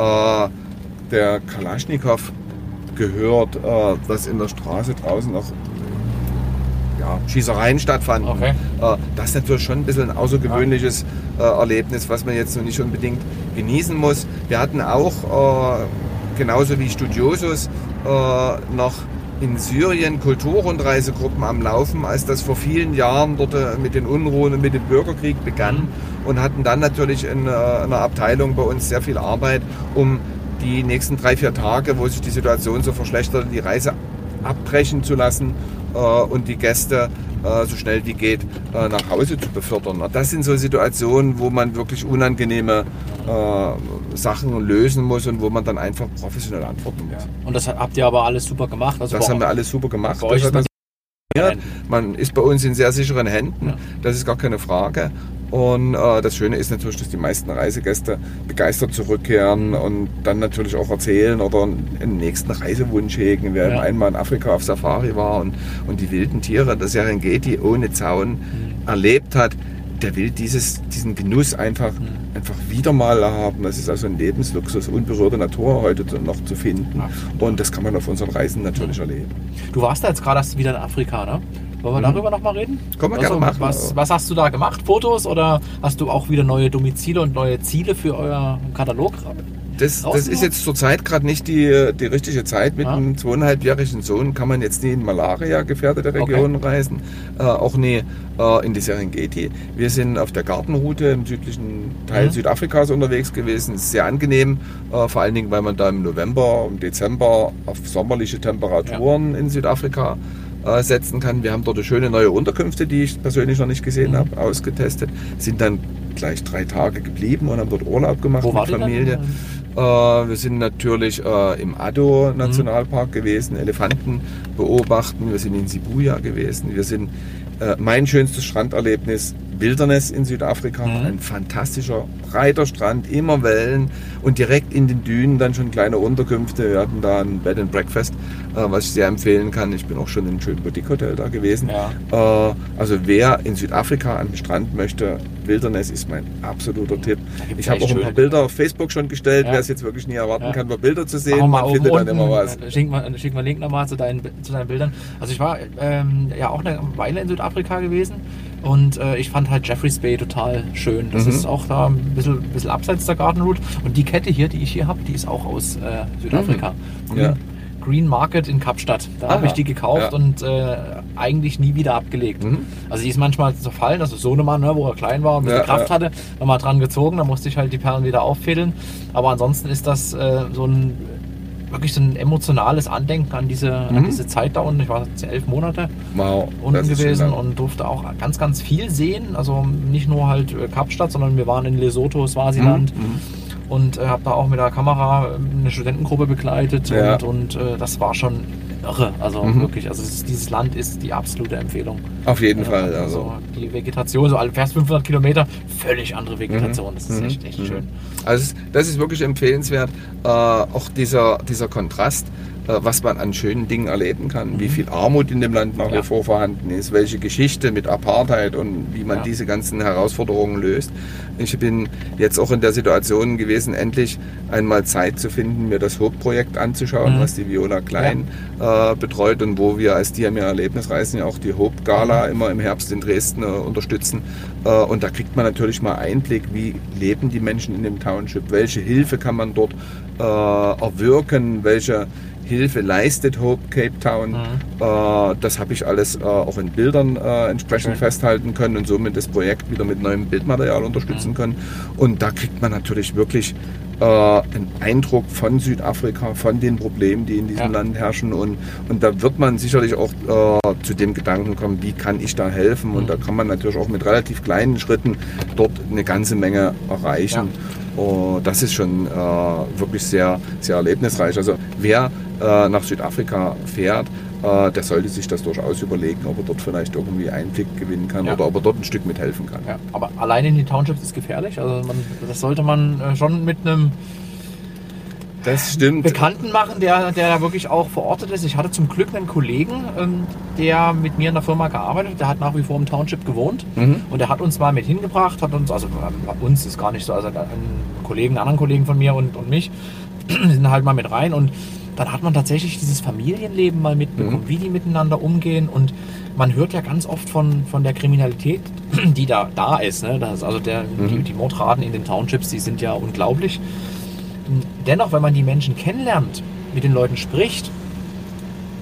der Kalaschnikow gehört, äh, dass in der Straße draußen noch ja, Schießereien stattfanden. Okay. Äh, das ist natürlich schon ein bisschen ein außergewöhnliches äh, Erlebnis, was man jetzt noch nicht unbedingt genießen muss. Wir hatten auch, äh, genauso wie Studiosus, noch in Syrien Kulturrundreisegruppen am Laufen, als das vor vielen Jahren dort äh, mit den Unruhen und mit dem Bürgerkrieg begann und hatten dann natürlich in äh, einer Abteilung bei uns sehr viel Arbeit, um die nächsten drei, vier Tage, wo sich die Situation so verschlechtert, die Reise abbrechen zu lassen äh, und die Gäste äh, so schnell wie geht äh, nach Hause zu befördern. Das sind so Situationen, wo man wirklich unangenehme äh, Sachen lösen muss und wo man dann einfach professionell antworten muss. Und das habt ihr aber alles super gemacht. Also Das haben wir alles super gemacht. man ist bei uns in sehr sicheren Händen. Das ist gar keine Frage. Und äh, das Schöne ist natürlich, dass die meisten Reisegäste begeistert zurückkehren und dann natürlich auch erzählen oder einen nächsten Reisewunsch hegen. Wer Ja. einmal in Afrika auf Safari war und, und die wilden Tiere, das Serengeti ohne Zaun erlebt hat, der will dieses, diesen Genuss einfach, einfach wieder mal haben. Das ist also ein Lebensluxus, unberührte Natur heute noch zu finden. Absolut. Und das kann man auf unseren Reisen natürlich erleben. Du warst da jetzt gerade erst wieder in Afrika, ne? Wollen wir darüber noch mal reden? Können wir also, gerne machen. Was, was hast du da gemacht? Fotos oder hast du auch wieder neue Domizile und neue Ziele für euer Katalog? Das, das ist jetzt zurzeit gerade nicht die, die richtige Zeit. Mit Ja. einem zweieinhalbjährigen Sohn kann man jetzt nie in Malaria gefährdete Regionen reisen, äh, auch nie äh, in die Serengeti. Wir sind auf der Gartenroute im südlichen Teil Mhm. Südafrikas unterwegs gewesen. Ist sehr angenehm, äh, vor allen Dingen, weil man da im November, im Dezember auf sommerliche Temperaturen in Südafrika äh, setzen kann. Wir haben dort schöne neue Unterkünfte, die ich persönlich noch nicht gesehen Mhm. habe, ausgetestet. Sind dann gleich drei Tage geblieben und haben dort Urlaub gemacht Wo mit? Familie. Äh, wir sind natürlich äh, im Addo Nationalpark gewesen, Elefanten beobachten. Wir sind in Sibuya gewesen. Wir sind äh, mein schönstes Stranderlebnis Wilderness in Südafrika. Mhm. Ein fantastischer, breiter Strand, immer Wellen und direkt in den Dünen dann schon kleine Unterkünfte. Wir hatten da ein Bed and Breakfast, äh, was ich sehr empfehlen kann. Ich bin auch schon im schönen Boutique Hotel da gewesen. Ja. Äh, also wer in Südafrika an den Strand möchte, Wilderness ist mein absoluter Tipp. Ich habe auch ein paar Bilder auf Facebook schon gestellt, Ja. wer es jetzt wirklich nie erwarten Ja. kann, mal Bilder zu sehen. Man findet dann unten, immer was. Schick mal, schick mal einen Link nochmal zu deinen, zu deinen Bildern. Also ich war ähm, ja auch eine Weile in Südafrika gewesen und äh, ich fand halt Jeffreys Bay total schön. Das Mhm. ist auch da ein bisschen, bisschen abseits der Garden Route. Und die Kette hier, die ich hier habe, die ist auch aus äh, Südafrika. Mhm. Ja. Green Market in Kapstadt. Da habe Aha. ich die gekauft Ja. und äh, eigentlich nie wieder abgelegt. Mhm. Also die ist manchmal zerfallen, also Sohnemann, ne, wo er klein war und ein Ja, Kraft ja. hatte, nochmal dran gezogen, da musste ich halt die Perlen wieder auffädeln. Aber ansonsten ist das äh, so ein wirklich so ein emotionales Andenken an diese, an Mhm. diese Zeit da unten. Ich war jetzt elf Monate Wow, unten gewesen und durfte auch ganz, ganz viel sehen. Also nicht nur halt äh, Kapstadt, sondern wir waren in Lesotho, Swasiland. Mhm. Und äh, habe da auch mit der Kamera äh, eine Studentengruppe begleitet Ja. und, und äh, das war schon irre. Also Mhm. wirklich, also ist, dieses Land ist die absolute Empfehlung. Auf jeden Ja, Fall. Also Also. die Vegetation, so alle fährst 500 Kilometer, völlig andere Vegetation. Das ist Mhm. echt, echt Mhm. schön. Also das ist wirklich empfehlenswert. Äh, auch dieser, dieser Kontrast, äh, was man an schönen Dingen erleben kann, wie viel Armut in dem Land nach Mhm. Ja. wie vor vorhanden ist, welche Geschichte mit Apartheid und wie man Ja. diese ganzen Herausforderungen löst. Ich bin jetzt auch in der Situation gewesen, endlich einmal Zeit zu finden, mir das Hope-Projekt anzuschauen, Mhm. was die Viola Klein äh, betreut und wo wir als Diamir Erlebnisreisen ja auch die Hope-Gala Mhm. immer im Herbst in Dresden äh, unterstützen. Äh, und da kriegt man natürlich mal Einblick, wie leben die Menschen in dem Township, welche Hilfe kann man dort äh, erwirken, welche Hilfe leistet Hope Cape Town. Mhm. Äh, das habe ich alles äh, auch in Bildern äh, entsprechend Schön. festhalten können und somit das Projekt wieder mit neuem Bildmaterial unterstützen Mhm. können. Und da kriegt man natürlich wirklich einen Eindruck von Südafrika, von den Problemen, die in diesem Ja. Land herrschen. Und, und da wird man sicherlich auch äh, zu dem Gedanken kommen, wie kann ich da helfen? Und Mhm. da kann man natürlich auch mit relativ kleinen Schritten dort eine ganze Menge erreichen. Und das ist schon äh, wirklich sehr, sehr erlebnisreich. Also wer äh, nach Südafrika fährt, äh, der sollte sich das durchaus überlegen, ob er dort vielleicht irgendwie Einblick gewinnen kann Ja. oder ob er dort ein Stück mithelfen kann. Ja, aber alleine in die Townships ist gefährlich. Also man, das sollte man äh, schon mit einem Das stimmt. Bekannten machen, der, der da wirklich auch verortet ist. Ich hatte zum Glück einen Kollegen, ähm, der mit mir in der Firma gearbeitet hat. Der hat nach wie vor im Township gewohnt. Mhm. Und der hat uns mal mit hingebracht, hat uns, also äh, uns ist gar nicht so, also einen Kollegen, einen anderen Kollegen von mir und, und mich, die sind halt mal mit rein und dann hat man tatsächlich dieses Familienleben mal mitbekommen, Mhm. wie die miteinander umgehen und man hört ja ganz oft von, von der Kriminalität, die da, da ist. Ne? Das, also der, die, Mhm. die Mordraten in den Townships, die sind ja unglaublich. Dennoch, wenn man die Menschen kennenlernt, mit den Leuten spricht,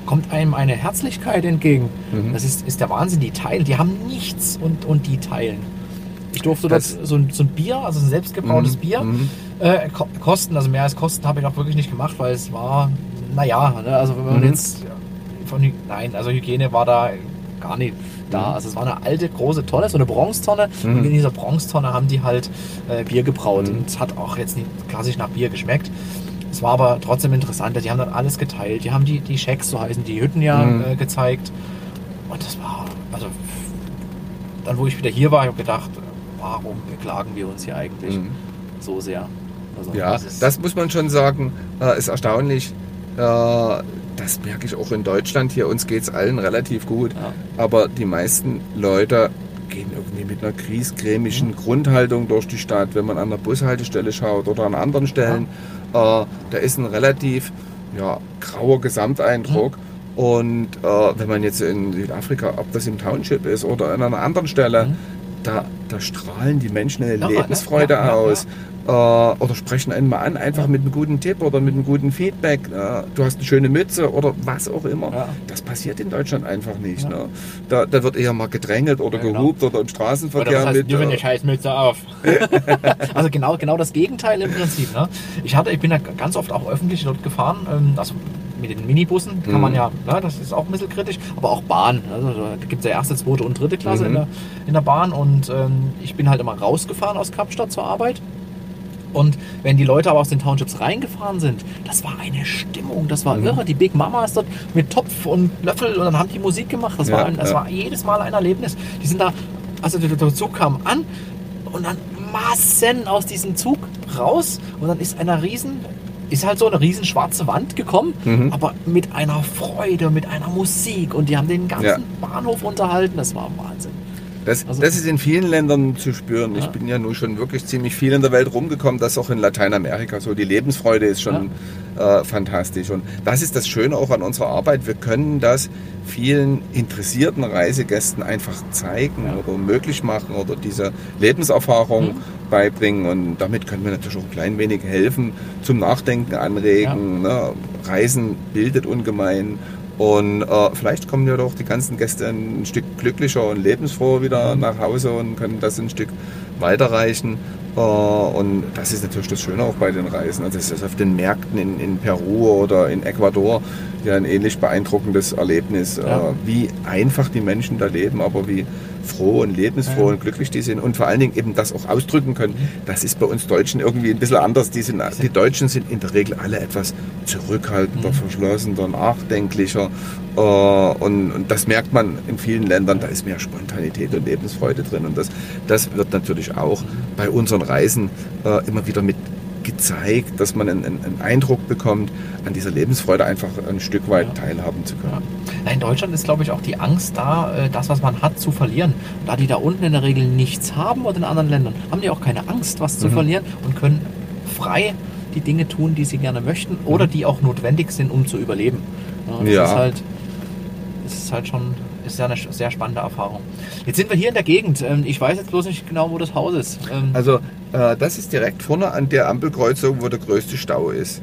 kommt einem eine Herzlichkeit entgegen. Mhm. Das ist, ist der Wahnsinn. Die teilen, die haben nichts und, und die teilen. Ich durfte Das- dort so, ein- so ein Bier, also ein selbstgebrautes Mhm, Bier, mhm. äh, ko- kosten. Also mehr als kosten habe ich auch wirklich nicht gemacht, weil es war, naja, ne, also wenn man Mhm. jetzt von, nein, also Hygiene war da gar nicht da. Mhm. Also es war eine alte, große Tonne, so eine Bronzetonne. Mhm. Und in dieser Bronzetonne haben die halt äh, Bier gebraut. Mhm. Und es hat auch jetzt nicht klassisch nach Bier geschmeckt. Es war aber trotzdem interessant. Die haben dann alles geteilt. Die haben die, die Shacks, so heißen die Hütten ja, Mhm. äh, gezeigt. Und das war, also dann wo ich wieder hier war, habe ich gedacht, warum beklagen wir uns hier eigentlich Mhm. so sehr? Also, Ja, ist- das muss man schon sagen, äh, ist erstaunlich. Das merke ich auch in Deutschland hier. Uns geht es allen relativ gut. Ja. Aber die meisten Leute gehen irgendwie mit einer griesgrämischen Mhm. Grundhaltung durch die Stadt, wenn man an der Bushaltestelle schaut oder an anderen Stellen. Äh, da ist ein relativ ja, grauer Gesamteindruck. Mhm. Und äh, wenn man jetzt in Südafrika, ob das im Township ist oder an einer anderen Stelle, Mhm. da, da strahlen die Menschen eine Ja, Lebensfreude ja, ja, ja, aus. Äh, oder sprechen einen mal an, einfach mit einem guten Tipp oder mit einem guten Feedback. Äh, du hast eine schöne Mütze oder was auch immer. Ja. Das passiert in Deutschland einfach nicht. Ja. Ne? Da, da wird eher mal gedrängelt oder Ja, genau. gehupt oder im Oder Straßenverkehr was heißt, mit. eine äh, Scheißmütze auf. also genau, genau das Gegenteil im Prinzip. Ne? Ich hatte, ich bin ja ganz oft auch öffentlich dort gefahren. Ähm, also mit den Minibussen kann Mhm. man ja, ja, das ist auch ein bisschen kritisch, aber auch Bahn. Also da gibt es ja erste, zweite und dritte Klasse Mhm. in, der, in der Bahn und ähm, ich bin halt immer rausgefahren aus Kapstadt zur Arbeit. Und wenn die Leute aber aus den Townships reingefahren sind, das war eine Stimmung, das war Mhm. irre. Die Big Mama ist dort mit Topf und Löffel und dann haben die Musik gemacht. Das, Ja, war, ein, das ja. war jedes Mal ein Erlebnis. Die sind da, also der, der Zug kam an und dann Massen aus diesem Zug raus und dann ist einer riesen, ist halt so eine riesen schwarze Wand gekommen, Mhm. aber mit einer Freude, mit einer Musik und die haben den ganzen Ja. Bahnhof unterhalten. Das war Wahnsinn. Das, Also- das ist in vielen Ländern zu spüren. Ich Ja. bin ja nun schon wirklich ziemlich viel in der Welt rumgekommen, das auch in Lateinamerika so. Die Lebensfreude ist schon äh, fantastisch. Und das ist das Schöne auch an unserer Arbeit. Wir können das vielen interessierten Reisegästen einfach zeigen Ja. oder möglich machen oder diese Lebenserfahrung Mhm. beibringen. Und damit können wir natürlich auch ein klein wenig helfen, zum Nachdenken anregen. Ne? Reisen bildet ungemein. Und äh, vielleicht kommen ja doch die ganzen Gäste ein Stück glücklicher und lebensfroher wieder nach Hause und können das ein Stück weiterreichen. Äh, und das ist natürlich das Schöne auch bei den Reisen. Also es ist auf den Märkten in, in Peru oder in Ecuador ja ein ähnlich beeindruckendes Erlebnis, Ja. äh, wie einfach die Menschen da leben, aber wie froh und lebensfroh Ja. und glücklich die sind und vor allen Dingen eben das auch ausdrücken können. Das ist bei uns Deutschen irgendwie ein bisschen anders. Die, sind, die Deutschen sind in der Regel alle etwas zurückhaltender, Mhm. verschlossener, nachdenklicher. Äh, und, und das merkt man in vielen Ländern, da ist mehr Spontanität und Lebensfreude drin. Und das, das wird natürlich auch bei unseren Reisen äh, immer wieder mit gezeigt, dass man einen, einen Eindruck bekommt, an dieser Lebensfreude einfach ein Stück weit Ja. teilhaben zu können. Ja. In Deutschland ist, glaube ich, auch die Angst da, äh, das, was man hat, zu verlieren. Da die da unten in der Regel nichts haben oder in anderen Ländern, haben die auch keine Angst, was zu Mhm. verlieren und können frei die Dinge tun, die sie gerne möchten oder die auch notwendig sind, um zu überleben. Ja, das Ja. ist halt, das ist halt schon ist ja eine sehr spannende Erfahrung. Jetzt sind wir hier in der Gegend. Ähm, Ich weiß jetzt bloß nicht genau, wo das Haus ist. Ähm, Also äh, das ist direkt vorne an der Ampelkreuzung, wo der größte Stau ist.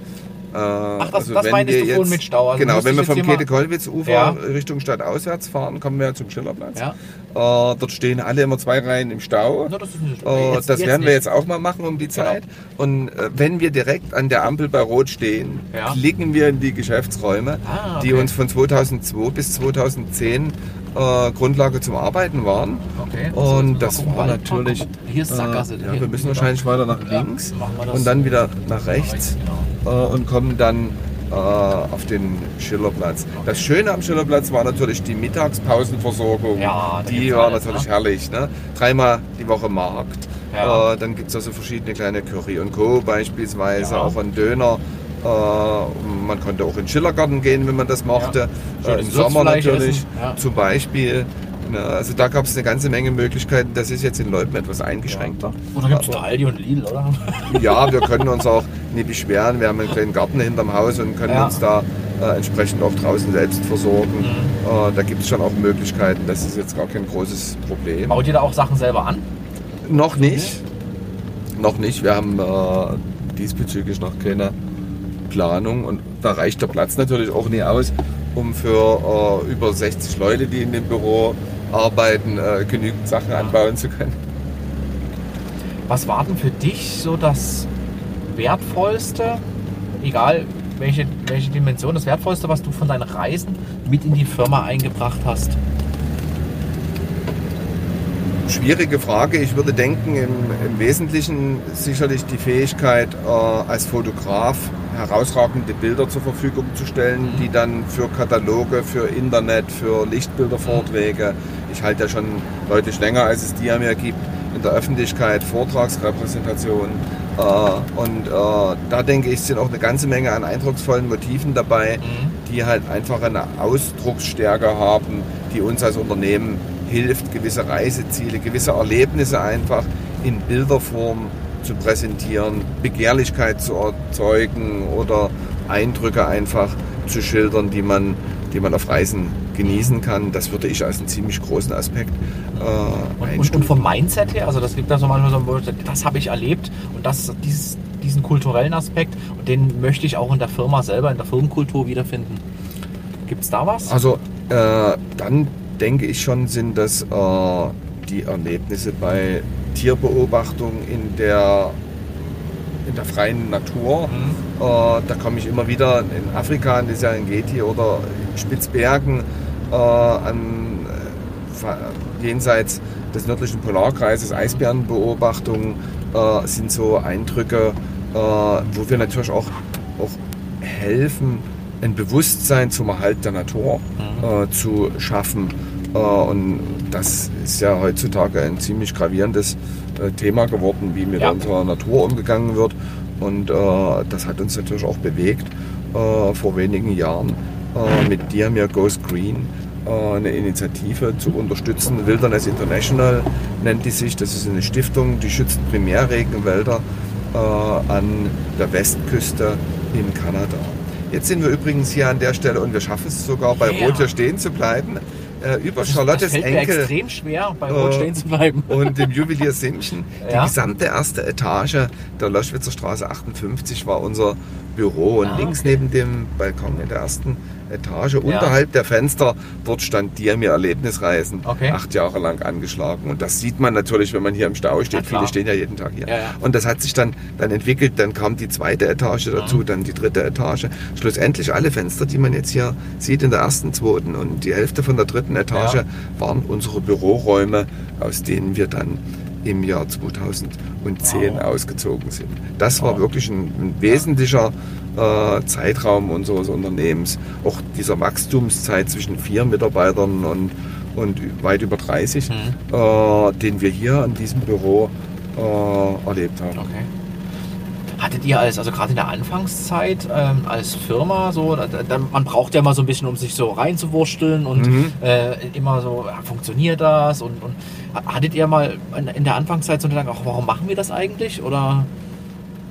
Äh, Ach, das- das meintest du vorhin mit Stau. Also genau, wenn wir jetzt vom Käthe-Kollwitz-Ufer Ja. Richtung Stadt auswärts fahren, kommen wir zum Schillerplatz. ja. Äh, dort stehen alle immer zwei Reihen im Stau. Na, das Äh, jetzt- das jetzt werden wir nicht. jetzt auch mal machen um die Zeit. Und äh, wenn wir direkt an der Ampel bei Rot stehen, Ja. klicken wir in die Geschäftsräume, Ah, die okay. uns von 2002 bis 2010 äh, Grundlage zum Arbeiten waren. Okay. Und das war natürlich. Hier ist Sackgasse. Äh, ja, wir müssen wahrscheinlich weiter nach links und dann wieder nach rechts Genau. äh, und kommen dann äh, auf den Schillerplatz. Das Schöne am Schillerplatz war natürlich die Mittagspausenversorgung. Ja, die war alles, natürlich ne? herrlich. Ne? Dreimal die Woche Markt. Ja. Äh, dann gibt es also verschiedene kleine Curry und Co. beispielsweise, Ja. auch ein Döner. Äh, man konnte auch in den Schillergarten gehen, wenn man das mochte. Ja. Äh, Im Sommer natürlich. Ja. zum Beispiel. Ne, Also da gab es eine ganze Menge Möglichkeiten. Das ist jetzt in Leuben etwas eingeschränkter. Oder gibt es da Aldi und Lidl, oder? Ja, wir können uns auch nie beschweren. Wir haben einen kleinen Garten hinterm Haus und können Ja. uns da äh, entsprechend auch draußen selbst versorgen. Mhm. Äh, da gibt es schon auch Möglichkeiten. Das ist jetzt gar kein großes Problem. Baut ihr da auch Sachen selber an? Noch nicht. Noch nicht. Wir haben äh, diesbezüglich noch keine Planung und da reicht der Platz natürlich auch nie aus, um für äh, über 60 Leute, die in dem Büro arbeiten, äh, genügend Sachen anbauen zu können. Was war denn für dich so das Wertvollste, egal welche, welche Dimension, das Wertvollste, was du von deinen Reisen mit in die Firma eingebracht hast? Schwierige Frage. Ich würde denken, im, im Wesentlichen sicherlich die Fähigkeit, äh, als Fotograf herausragende Bilder zur Verfügung zu stellen, die dann für Kataloge, für Internet, für Lichtbildervorträge, ich halte ja schon deutlich länger, als es die ja mir gibt, in der Öffentlichkeit, Vortragsrepräsentation. Äh, und äh, da denke ich, sind auch eine ganze Menge an eindrucksvollen Motiven dabei, die halt einfach eine Ausdrucksstärke haben, die uns als Unternehmen hilft, gewisse Reiseziele, gewisse Erlebnisse einfach in Bilderform zu präsentieren, Begehrlichkeit zu erzeugen oder Eindrücke einfach zu schildern, die man, die man auf Reisen genießen kann. Das würde ich als einen ziemlich großen Aspekt äh, Und, und, und vom Mindset her, also das gibt da so manchmal so, wo ich sage, das habe ich erlebt und das, dieses, diesen kulturellen Aspekt und den möchte ich auch in der Firma selber, in der Firmenkultur wiederfinden. Gibt es da was? Also äh, dann denke ich schon, sind das äh, die Erlebnisse bei Tierbeobachtung in der, in der freien Natur. Mhm. Äh, da komme ich immer wieder in Afrika, in der Serengeti oder in Spitzbergen äh, an äh, jenseits des nördlichen Polarkreises, Eisbärenbeobachtungen äh, sind so Eindrücke, äh, wo wir natürlich auch, auch helfen, ein Bewusstsein zum Erhalt der Natur mhm. äh, zu schaffen. Und das ist ja heutzutage ein ziemlich gravierendes äh, Thema geworden, wie mit ja. unserer Natur umgegangen wird. Und äh, das hat uns natürlich auch bewegt vor wenigen Jahren mit Dir Goes Green eine Initiative zu unterstützen. Wilderness International nennt die sich. Das ist eine Stiftung, die schützt Primärregenwälder an der Westküste in Kanada. Jetzt sind wir übrigens hier an der Stelle und wir schaffen es sogar bei yeah. Rot hier stehen zu bleiben. Äh, über das, Charlottes das fällt Enkel. Mir extrem schwer, bei Rot äh, stehen zu bleiben. Und dem Juwelier Simchen. ja? Die gesamte erste Etage der Loschwitzer Straße 58 war unser Büro. Und ah, links okay. neben dem Balkon in der ersten Etage, ja. unterhalb der Fenster, dort stand dir mir Erlebnisreisen, okay. acht Jahre lang angeschlagen. Und das sieht man natürlich, wenn man hier im Stau steht. Viele stehen ja jeden Tag hier. Ja, ja. Und das hat sich dann, dann entwickelt, dann kam die zweite Etage dazu, mhm. dann die dritte Etage. Schlussendlich alle Fenster, die man jetzt hier sieht in der ersten, zweiten und die Hälfte von der dritten Etage waren unsere Büroräume, aus denen wir dann im Jahr 2010 wow. ausgezogen sind. Das war wirklich ein, ein wesentlicher äh, Zeitraum unseres Unternehmens. Auch dieser Wachstumszeit zwischen vier Mitarbeitern und, und weit über 30, mhm. äh, den wir hier in diesem Büro äh, erlebt haben. Okay. Hattet ihr als, also gerade in der Anfangszeit ähm, als Firma so, da, da, man braucht ja mal so ein bisschen, um sich so reinzuwursteln und mhm. äh, immer so, ja, funktioniert das? Und, und, hattet ihr mal in, der Anfangszeit so einen Gedanken, warum machen wir das eigentlich? Oder?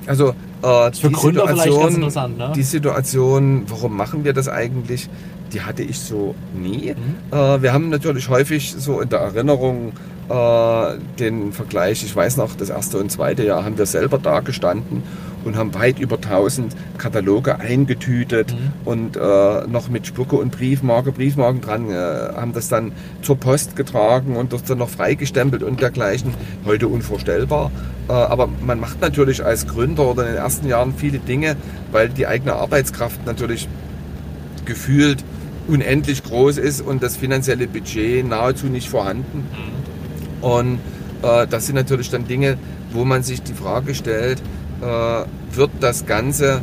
Also äh, für Gründer vielleicht ganz interessant, ne? Die Situation, warum machen wir das eigentlich, die hatte ich so nie. Mhm. Äh, wir haben natürlich häufig so in der Erinnerung äh, den Vergleich, ich weiß noch, das erste und zweite Jahr haben wir selber da gestanden und haben weit über 1000 Kataloge eingetütet mhm. und äh, noch mit Spucke und Briefmarke, Briefmarken dran, äh, haben das dann zur Post getragen und das dann noch freigestempelt und dergleichen. Heute unvorstellbar. Äh, aber man macht natürlich als Gründer oder in den ersten Jahren viele Dinge, weil die eigene Arbeitskraft natürlich gefühlt unendlich groß ist und das finanzielle Budget nahezu nicht vorhanden. Mhm. Und äh, das sind natürlich dann Dinge, wo man sich die Frage stellt, äh, wird das Ganze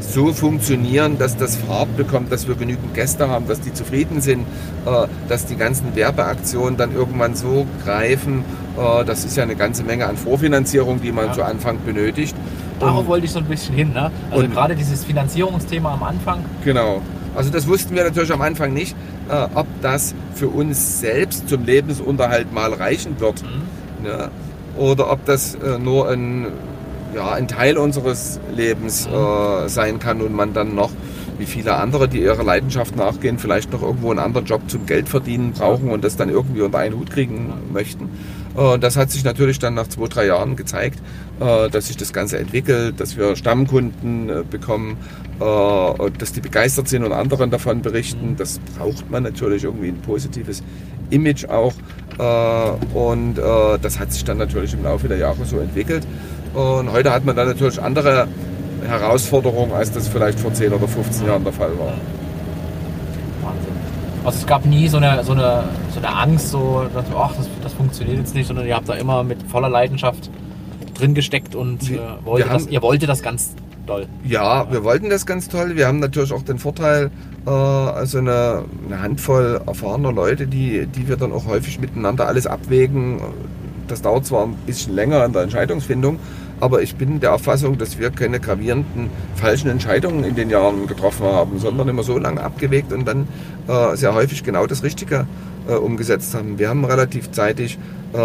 so funktionieren, dass das Farb bekommt, dass wir genügend Gäste haben, dass die zufrieden sind, äh, dass die ganzen Werbeaktionen dann irgendwann so greifen. Äh, das ist ja eine ganze Menge an Vorfinanzierung, die man ja. zu Anfang benötigt. Darauf wollte ich so ein bisschen hin. Ne? Also gerade dieses Finanzierungsthema am Anfang. Genau. Also das wussten wir natürlich am Anfang nicht, ob das für uns selbst zum Lebensunterhalt mal reichen wird. Mhm. Ne? Oder ob das nur ein ja, ein Teil unseres Lebens äh, sein kann und man dann noch, wie viele andere, die ihrer Leidenschaft nachgehen, vielleicht noch irgendwo einen anderen Job zum Geld verdienen brauchen und das dann irgendwie unter einen Hut kriegen möchten. Äh, das hat sich natürlich dann nach zwei, drei Jahren gezeigt, äh, dass sich das Ganze entwickelt, dass wir Stammkunden äh, bekommen, dass die begeistert sind und anderen davon berichten. Das braucht man natürlich irgendwie ein positives Image auch. Und das hat sich dann natürlich im Laufe der Jahre so entwickelt. Und heute hat man dann natürlich andere Herausforderungen, als das vielleicht vor 10 oder 15 Jahren der Fall war. Also es gab nie so eine, so eine, so eine Angst, so, dass, ach, das, das funktioniert jetzt nicht, sondern ihr habt da immer mit voller Leidenschaft drin gesteckt und äh, wollte das, ihr wolltet das ganz toll. Ja, wir wollten das ganz toll. Wir haben natürlich auch den Vorteil, äh, also eine, eine, Handvoll erfahrener Leute, die, die wir dann auch häufig miteinander alles abwägen. Das dauert zwar ein bisschen länger in der Entscheidungsfindung, aber ich bin der Auffassung, dass wir keine gravierenden falschen Entscheidungen in den Jahren getroffen haben, sondern immer so lange abgewegt und dann äh, sehr häufig genau das Richtige äh, umgesetzt haben. Wir haben relativ zeitig äh,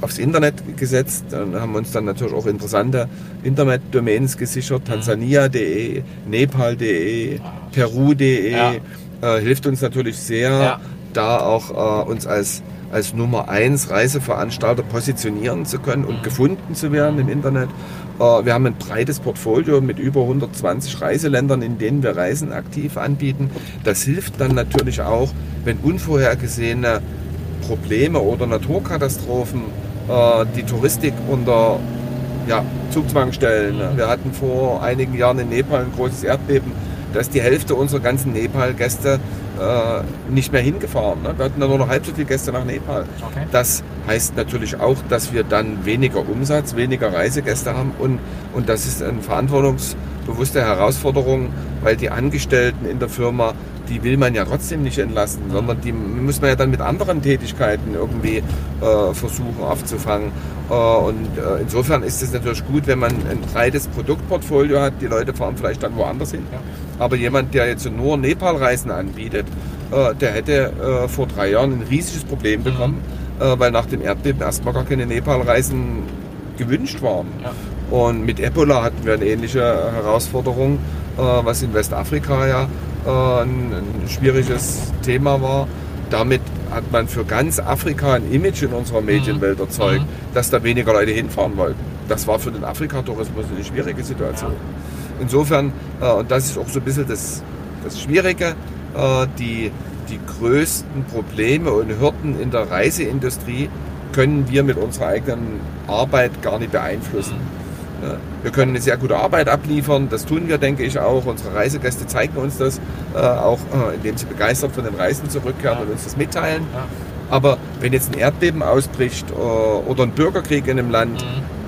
aufs Internet gesetzt, dann haben uns dann natürlich auch interessante Internet-Domains gesichert, mhm. tansania.de, nepal.de, peru.de, ja. Äh, hilft uns natürlich sehr, ja. da auch äh, uns als als Nummer 1 Reiseveranstalter positionieren zu können und gefunden zu werden im Internet. Äh, wir haben ein breites Portfolio mit über 120 Reiseländern, in denen wir Reisen aktiv anbieten. Das hilft dann natürlich auch, wenn unvorhergesehene Probleme oder Naturkatastrophen äh, die Touristik unter ja, Zugzwangstellen. Mhm. Wir hatten vor einigen Jahren in Nepal ein großes Erdbeben. Da ist die Hälfte unserer ganzen Nepal-Gäste äh, nicht mehr hingefahren. Ne? Wir hatten da nur noch halb so viele Gäste nach Nepal. Okay. Das heißt natürlich auch, dass wir dann weniger Umsatz, weniger Reisegäste haben und, und das ist eine verantwortungsbewusste Herausforderung, weil die Angestellten in der Firma, die will man ja trotzdem nicht entlassen, sondern die muss man ja dann mit anderen Tätigkeiten irgendwie äh, versuchen aufzufangen. Äh, und äh, insofern ist es natürlich gut, wenn man ein breites Produktportfolio hat. Die Leute fahren vielleicht dann woanders hin. Aber jemand, der jetzt nur Nepal-Reisen anbietet, äh, der hätte äh, vor drei Jahren ein riesiges Problem bekommen, äh, weil nach dem Erdbeben erstmal gar keine Nepal-Reisen gewünscht waren. Ja. Und mit Ebola hatten wir eine ähnliche Herausforderung, was in Westafrika ja äh, ein, ein schwieriges Thema war. Damit hat man für ganz Afrika ein Image in unserer Medienwelt erzeugt, Mhm. dass da weniger Leute hinfahren wollten. Das war für den Afrika-Tourismus eine schwierige Situation. Insofern, äh, und das ist auch so ein bisschen das, das Schwierige, äh, die, die größten Probleme und Hürden in der Reiseindustrie können wir mit unserer eigenen Arbeit gar nicht beeinflussen. Ja, Wir können eine sehr gute Arbeit abliefern, das tun wir, denke ich, auch. Unsere Reisegäste zeigen uns das, äh, auch äh, indem sie begeistert von den Reisen zurückkehren Ja. und uns das mitteilen. Ja. Aber wenn jetzt ein Erdbeben ausbricht äh, oder ein Bürgerkrieg in einem Land, Mhm.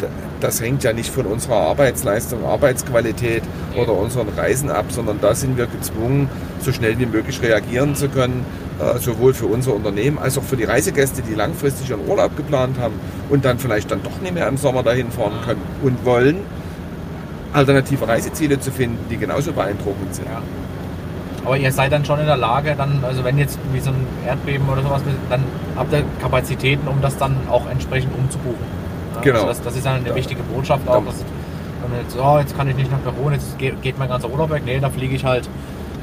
Das hängt ja nicht von unserer Arbeitsleistung, Arbeitsqualität oder unseren Reisen ab, sondern da sind wir gezwungen, so schnell wie möglich reagieren zu können, äh, sowohl für unser Unternehmen als auch für die Reisegäste, die langfristig ihren Urlaub geplant haben und dann vielleicht dann doch nicht mehr im Sommer dahin fahren können und wollen, alternative Reiseziele zu finden, die genauso beeindruckend sind. Ja. Aber ihr seid dann schon in der Lage, dann, also wenn jetzt wie so ein Erdbeben oder sowas, dann habt ihr Kapazitäten, um das dann auch entsprechend umzubuchen. Genau. Also das, das ist eine Ja. wichtige Botschaft auch. Dass, wenn jetzt, oh, jetzt kann ich nicht nach Peru, jetzt geht, geht mein ganzer Urlaub weg. Nee, da fliege ich halt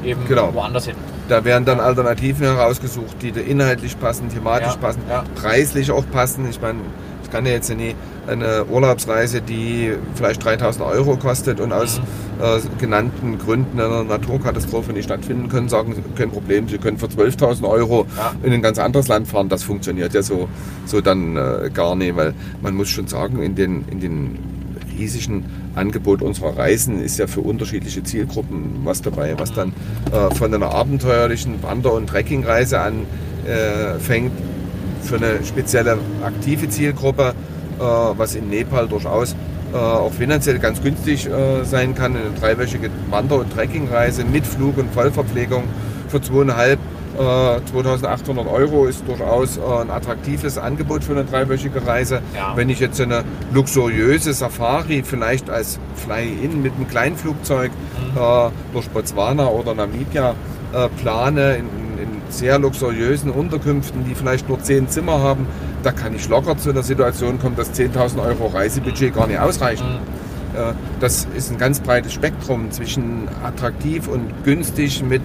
eben Genau. woanders hin. Da werden dann Alternativen herausgesucht, die da inhaltlich passen, thematisch Ja, passen, preislich auch passen. Ich meine, ich kann ja jetzt nie eine Urlaubsreise, die vielleicht 3000 Euro kostet und aus Mhm. äh, genannten Gründen einer Naturkatastrophe nicht stattfinden können, sagen, kein Problem, Sie können für 12.000 Euro Ja. in ein ganz anderes Land fahren. Das funktioniert ja so, so dann äh, gar nicht, weil man muss schon sagen, in den, in den riesigen Angebot unserer Reisen ist ja für unterschiedliche Zielgruppen was dabei, was dann äh, von einer abenteuerlichen Wander- und Trekkingreise anfängt, für eine spezielle aktive Zielgruppe, äh, was in Nepal durchaus äh, auch finanziell ganz günstig äh, sein kann. Eine dreiwöchige Wander- und Trekkingreise mit Flug und Vollverpflegung für zweieinhalb äh, 2800 Euro ist durchaus äh, ein attraktives Angebot für eine dreiwöchige Reise. Ja. Wenn ich jetzt eine luxuriöse Safari vielleicht als Fly-In mit einem Kleinflugzeug äh, durch Botswana oder Namibia äh, plane, in, in sehr luxuriösen Unterkünften, die vielleicht nur zehn Zimmer haben, da kann ich locker zu einer Situation kommen, dass 10.000 Euro Reisebudget gar nicht ausreichen. Äh, Das ist ein ganz breites Spektrum zwischen attraktiv und günstig mit,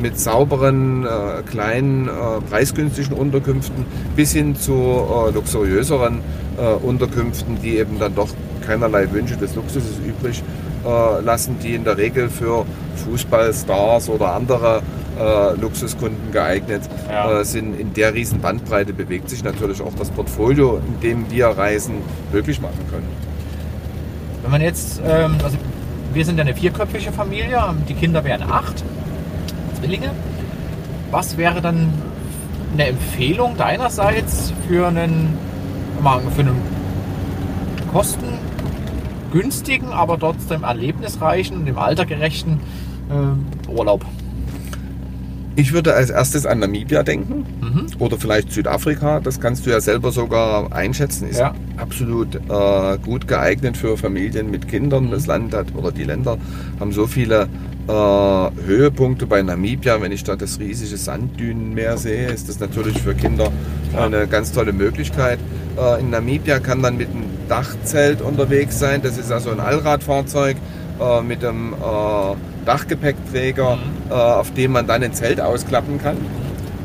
mit sauberen, äh, kleinen, äh, preisgünstigen Unterkünften bis hin zu äh, luxuriöseren äh, Unterkünften, die eben dann doch keinerlei Wünsche des Luxuses übrig äh, lassen, die in der Regel für Fußballstars oder andere äh, Luxuskunden geeignet Ja. äh, sind. In der riesen Bandbreite bewegt sich natürlich auch das Portfolio, in dem wir Reisen möglich machen können. Wenn man jetzt, ähm, also wir sind ja eine vierköpfige Familie, die Kinder wären acht, Zwillinge. Was wäre dann eine Empfehlung deinerseits für einen, für einen kostengünstigen, aber trotzdem erlebnisreichen und dem Alter gerechten äh, Urlaub? Ich würde als erstes an Namibia denken Mhm. oder vielleicht Südafrika. Das kannst du ja selber sogar einschätzen. Ist Ja. absolut äh, gut geeignet für Familien mit Kindern. Das Land hat oder die Länder haben so viele äh, Höhepunkte bei Namibia. Wenn ich da das riesige Sanddünenmeer sehe, ist das natürlich für Kinder Ja. eine ganz tolle Möglichkeit. Äh, in Namibia kann man mit einem Dachzelt unterwegs sein. Das ist also ein Allradfahrzeug äh, mit einem äh, Dachgepäckträger, äh, auf dem man dann ein Zelt ausklappen kann.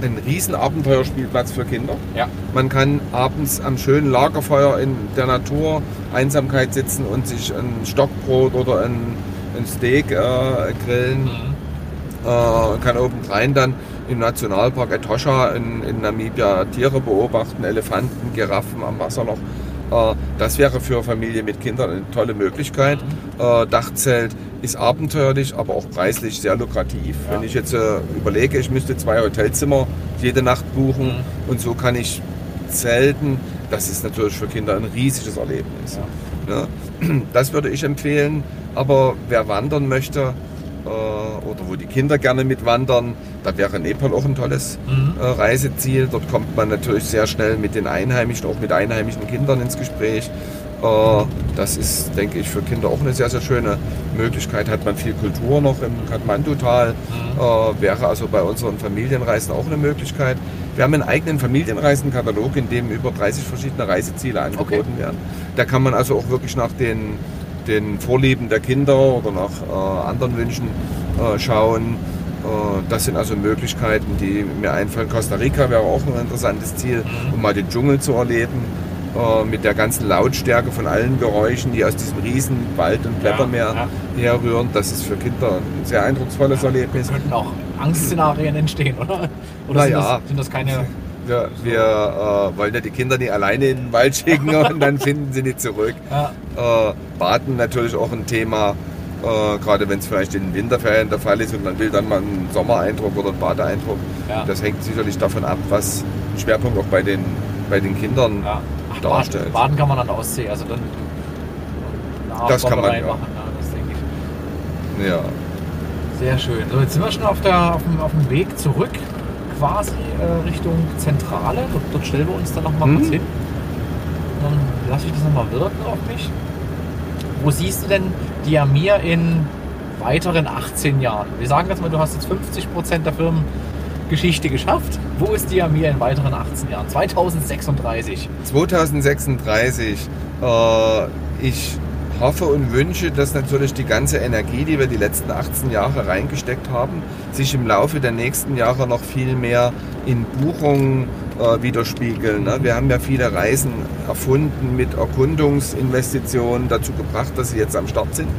Ein riesen Abenteuerspielplatz für Kinder. Ja. Man kann abends am schönen Lagerfeuer in der Natur Einsamkeit sitzen und sich ein Stockbrot oder ein, ein Steak äh, grillen. Mhm. Äh, kann obendrein dann im Nationalpark Etosha in, in Namibia Tiere beobachten, Elefanten, Giraffen am Wasserloch. Äh, das wäre für Familie mit Kindern eine tolle Möglichkeit. Äh, Dachzelt ist abenteuerlich, aber auch preislich sehr lukrativ. Ja. Wenn ich jetzt äh, überlege, ich müsste zwei Hotelzimmer jede Nacht buchen Mhm. und so kann ich zelten, das ist natürlich für Kinder ein riesiges Erlebnis. Ja. Das würde ich empfehlen, aber wer wandern möchte oder wo die Kinder gerne mitwandern, da wäre Nepal auch ein tolles Mhm. äh, Reiseziel. Dort kommt man natürlich sehr schnell mit den Einheimischen, auch mit einheimischen Kindern ins Gespräch. Äh, das ist, denke ich, für Kinder auch eine sehr, sehr schöne Möglichkeit. Hat man viel Kultur noch im Kathmandu-Tal. Äh, wäre also bei unseren Familienreisen auch eine Möglichkeit. Wir haben einen eigenen Familienreisenkatalog, in dem über 30 verschiedene Reiseziele angeboten werden. Da kann man also auch wirklich nach den, den Vorlieben der Kinder oder nach äh, anderen Wünschen äh, schauen. Äh, das sind also Möglichkeiten, die mir einfallen. Costa Rica wäre auch ein interessantes Ziel, um mal den Dschungel zu erleben. äh, Mit der ganzen Lautstärke von allen Geräuschen, die aus diesem riesen Wald- und Blättermeer ja. herrühren. Das ist für Kinder ein sehr eindrucksvolles Erlebnis. könnten auch Angstszenarien entstehen, oder? Oder Na sind, ja. das, sind das keine. Wir, wir äh, wollen ja die Kinder nicht alleine in den Wald schicken und dann finden sie nicht zurück. Ja, Äh, Baden natürlich auch ein Thema, äh, gerade wenn es vielleicht in den Winterferien der Fall ist und man will dann mal einen Sommereindruck oder einen Badeeindruck. Ja. Das hängt sicherlich davon ab, was Schwerpunkt auch bei den, bei den Kindern ja. Ach, darstellt. Baden, Baden kann man an der Ostsee, also dann. Das kann man, ja. Machen, ja. Ja. Sehr schön. So, jetzt sind wir schon auf, der, auf, dem, auf dem Weg zurück, quasi äh, Richtung Zentrale. Dort, dort stellen wir uns dann nochmal Mhm. kurz hin. Dann lasse ich das nochmal wirken auf mich. Wo siehst du denn Diamir in weiteren 18 Jahren? Wir sagen jetzt mal, du hast jetzt 50% der Firmengeschichte geschafft. Wo ist Diamir in weiteren 18 Jahren? 2036. 2036. Äh, ich hoffe und wünsche, dass natürlich die ganze Energie, die wir die letzten 18 Jahre reingesteckt haben, sich im Laufe der nächsten Jahre noch viel mehr in Buchungen äh, widerspiegeln. Ne? Wir haben ja viele Reisen erfunden mit Erkundungsinvestitionen dazu gebracht, dass sie jetzt am Start sind.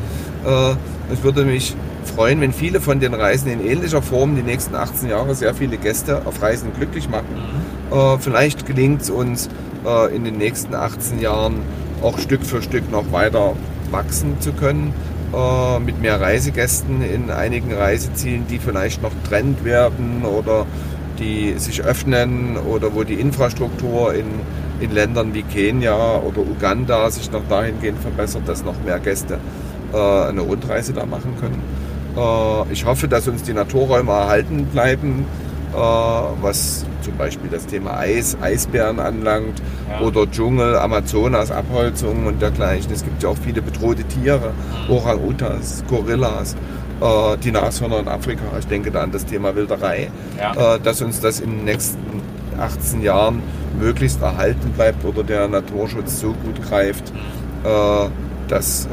Äh, es würde mich freuen, wenn viele von den Reisen in ähnlicher Form die nächsten 18 Jahre sehr viele Gäste auf Reisen glücklich machen. Äh, vielleicht gelingt es uns äh, in den nächsten 18 Jahren auch Stück für Stück noch weiter wachsen zu können. Äh, mit mehr Reisegästen in einigen Reisezielen, die vielleicht noch Trend werden oder die sich öffnen oder wo die Infrastruktur in, in Ländern wie Kenia oder Uganda sich noch dahingehend verbessert, dass noch mehr Gäste äh, eine Rundreise da machen können. Äh, ich hoffe, dass uns die Naturräume erhalten bleiben, was zum Beispiel das Thema Eis, Eisbären anlangt Ja. oder Dschungel, Amazonas, Abholzung und dergleichen. Es gibt ja auch viele bedrohte Tiere, Orang-Utas, Gorillas, äh, die Nashörner in Afrika. Ich denke da an das Thema Wilderei, Ja. äh, dass uns das in den nächsten 18 Jahren möglichst erhalten bleibt oder der Naturschutz so gut greift, äh, dass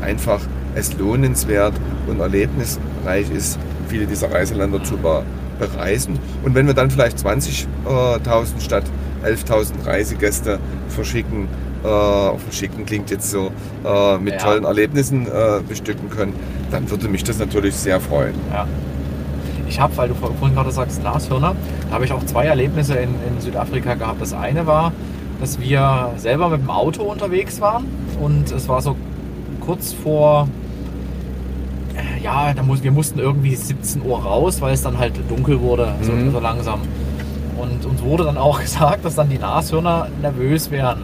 einfach es lohnenswert und erlebnisreich ist, viele dieser Reiseländer zu be bereisen. Und wenn wir dann vielleicht 20.000 statt 11.000 Reisegäste verschicken, äh, verschicken klingt jetzt so, äh, mit Ja. tollen Erlebnissen äh, bestücken können, dann würde mich das natürlich sehr freuen. Ja. Ich habe, weil du vor- vorhin gerade sagst, Nashörner, da habe ich auch zwei Erlebnisse in, in Südafrika gehabt. Das eine war, dass wir selber mit dem Auto unterwegs waren und es war so kurz vor, ja, da muss, wir mussten irgendwie 17 Uhr raus, weil es dann halt dunkel wurde, so, Mhm. so langsam. Und uns wurde dann auch gesagt, dass dann die Nashörner nervös werden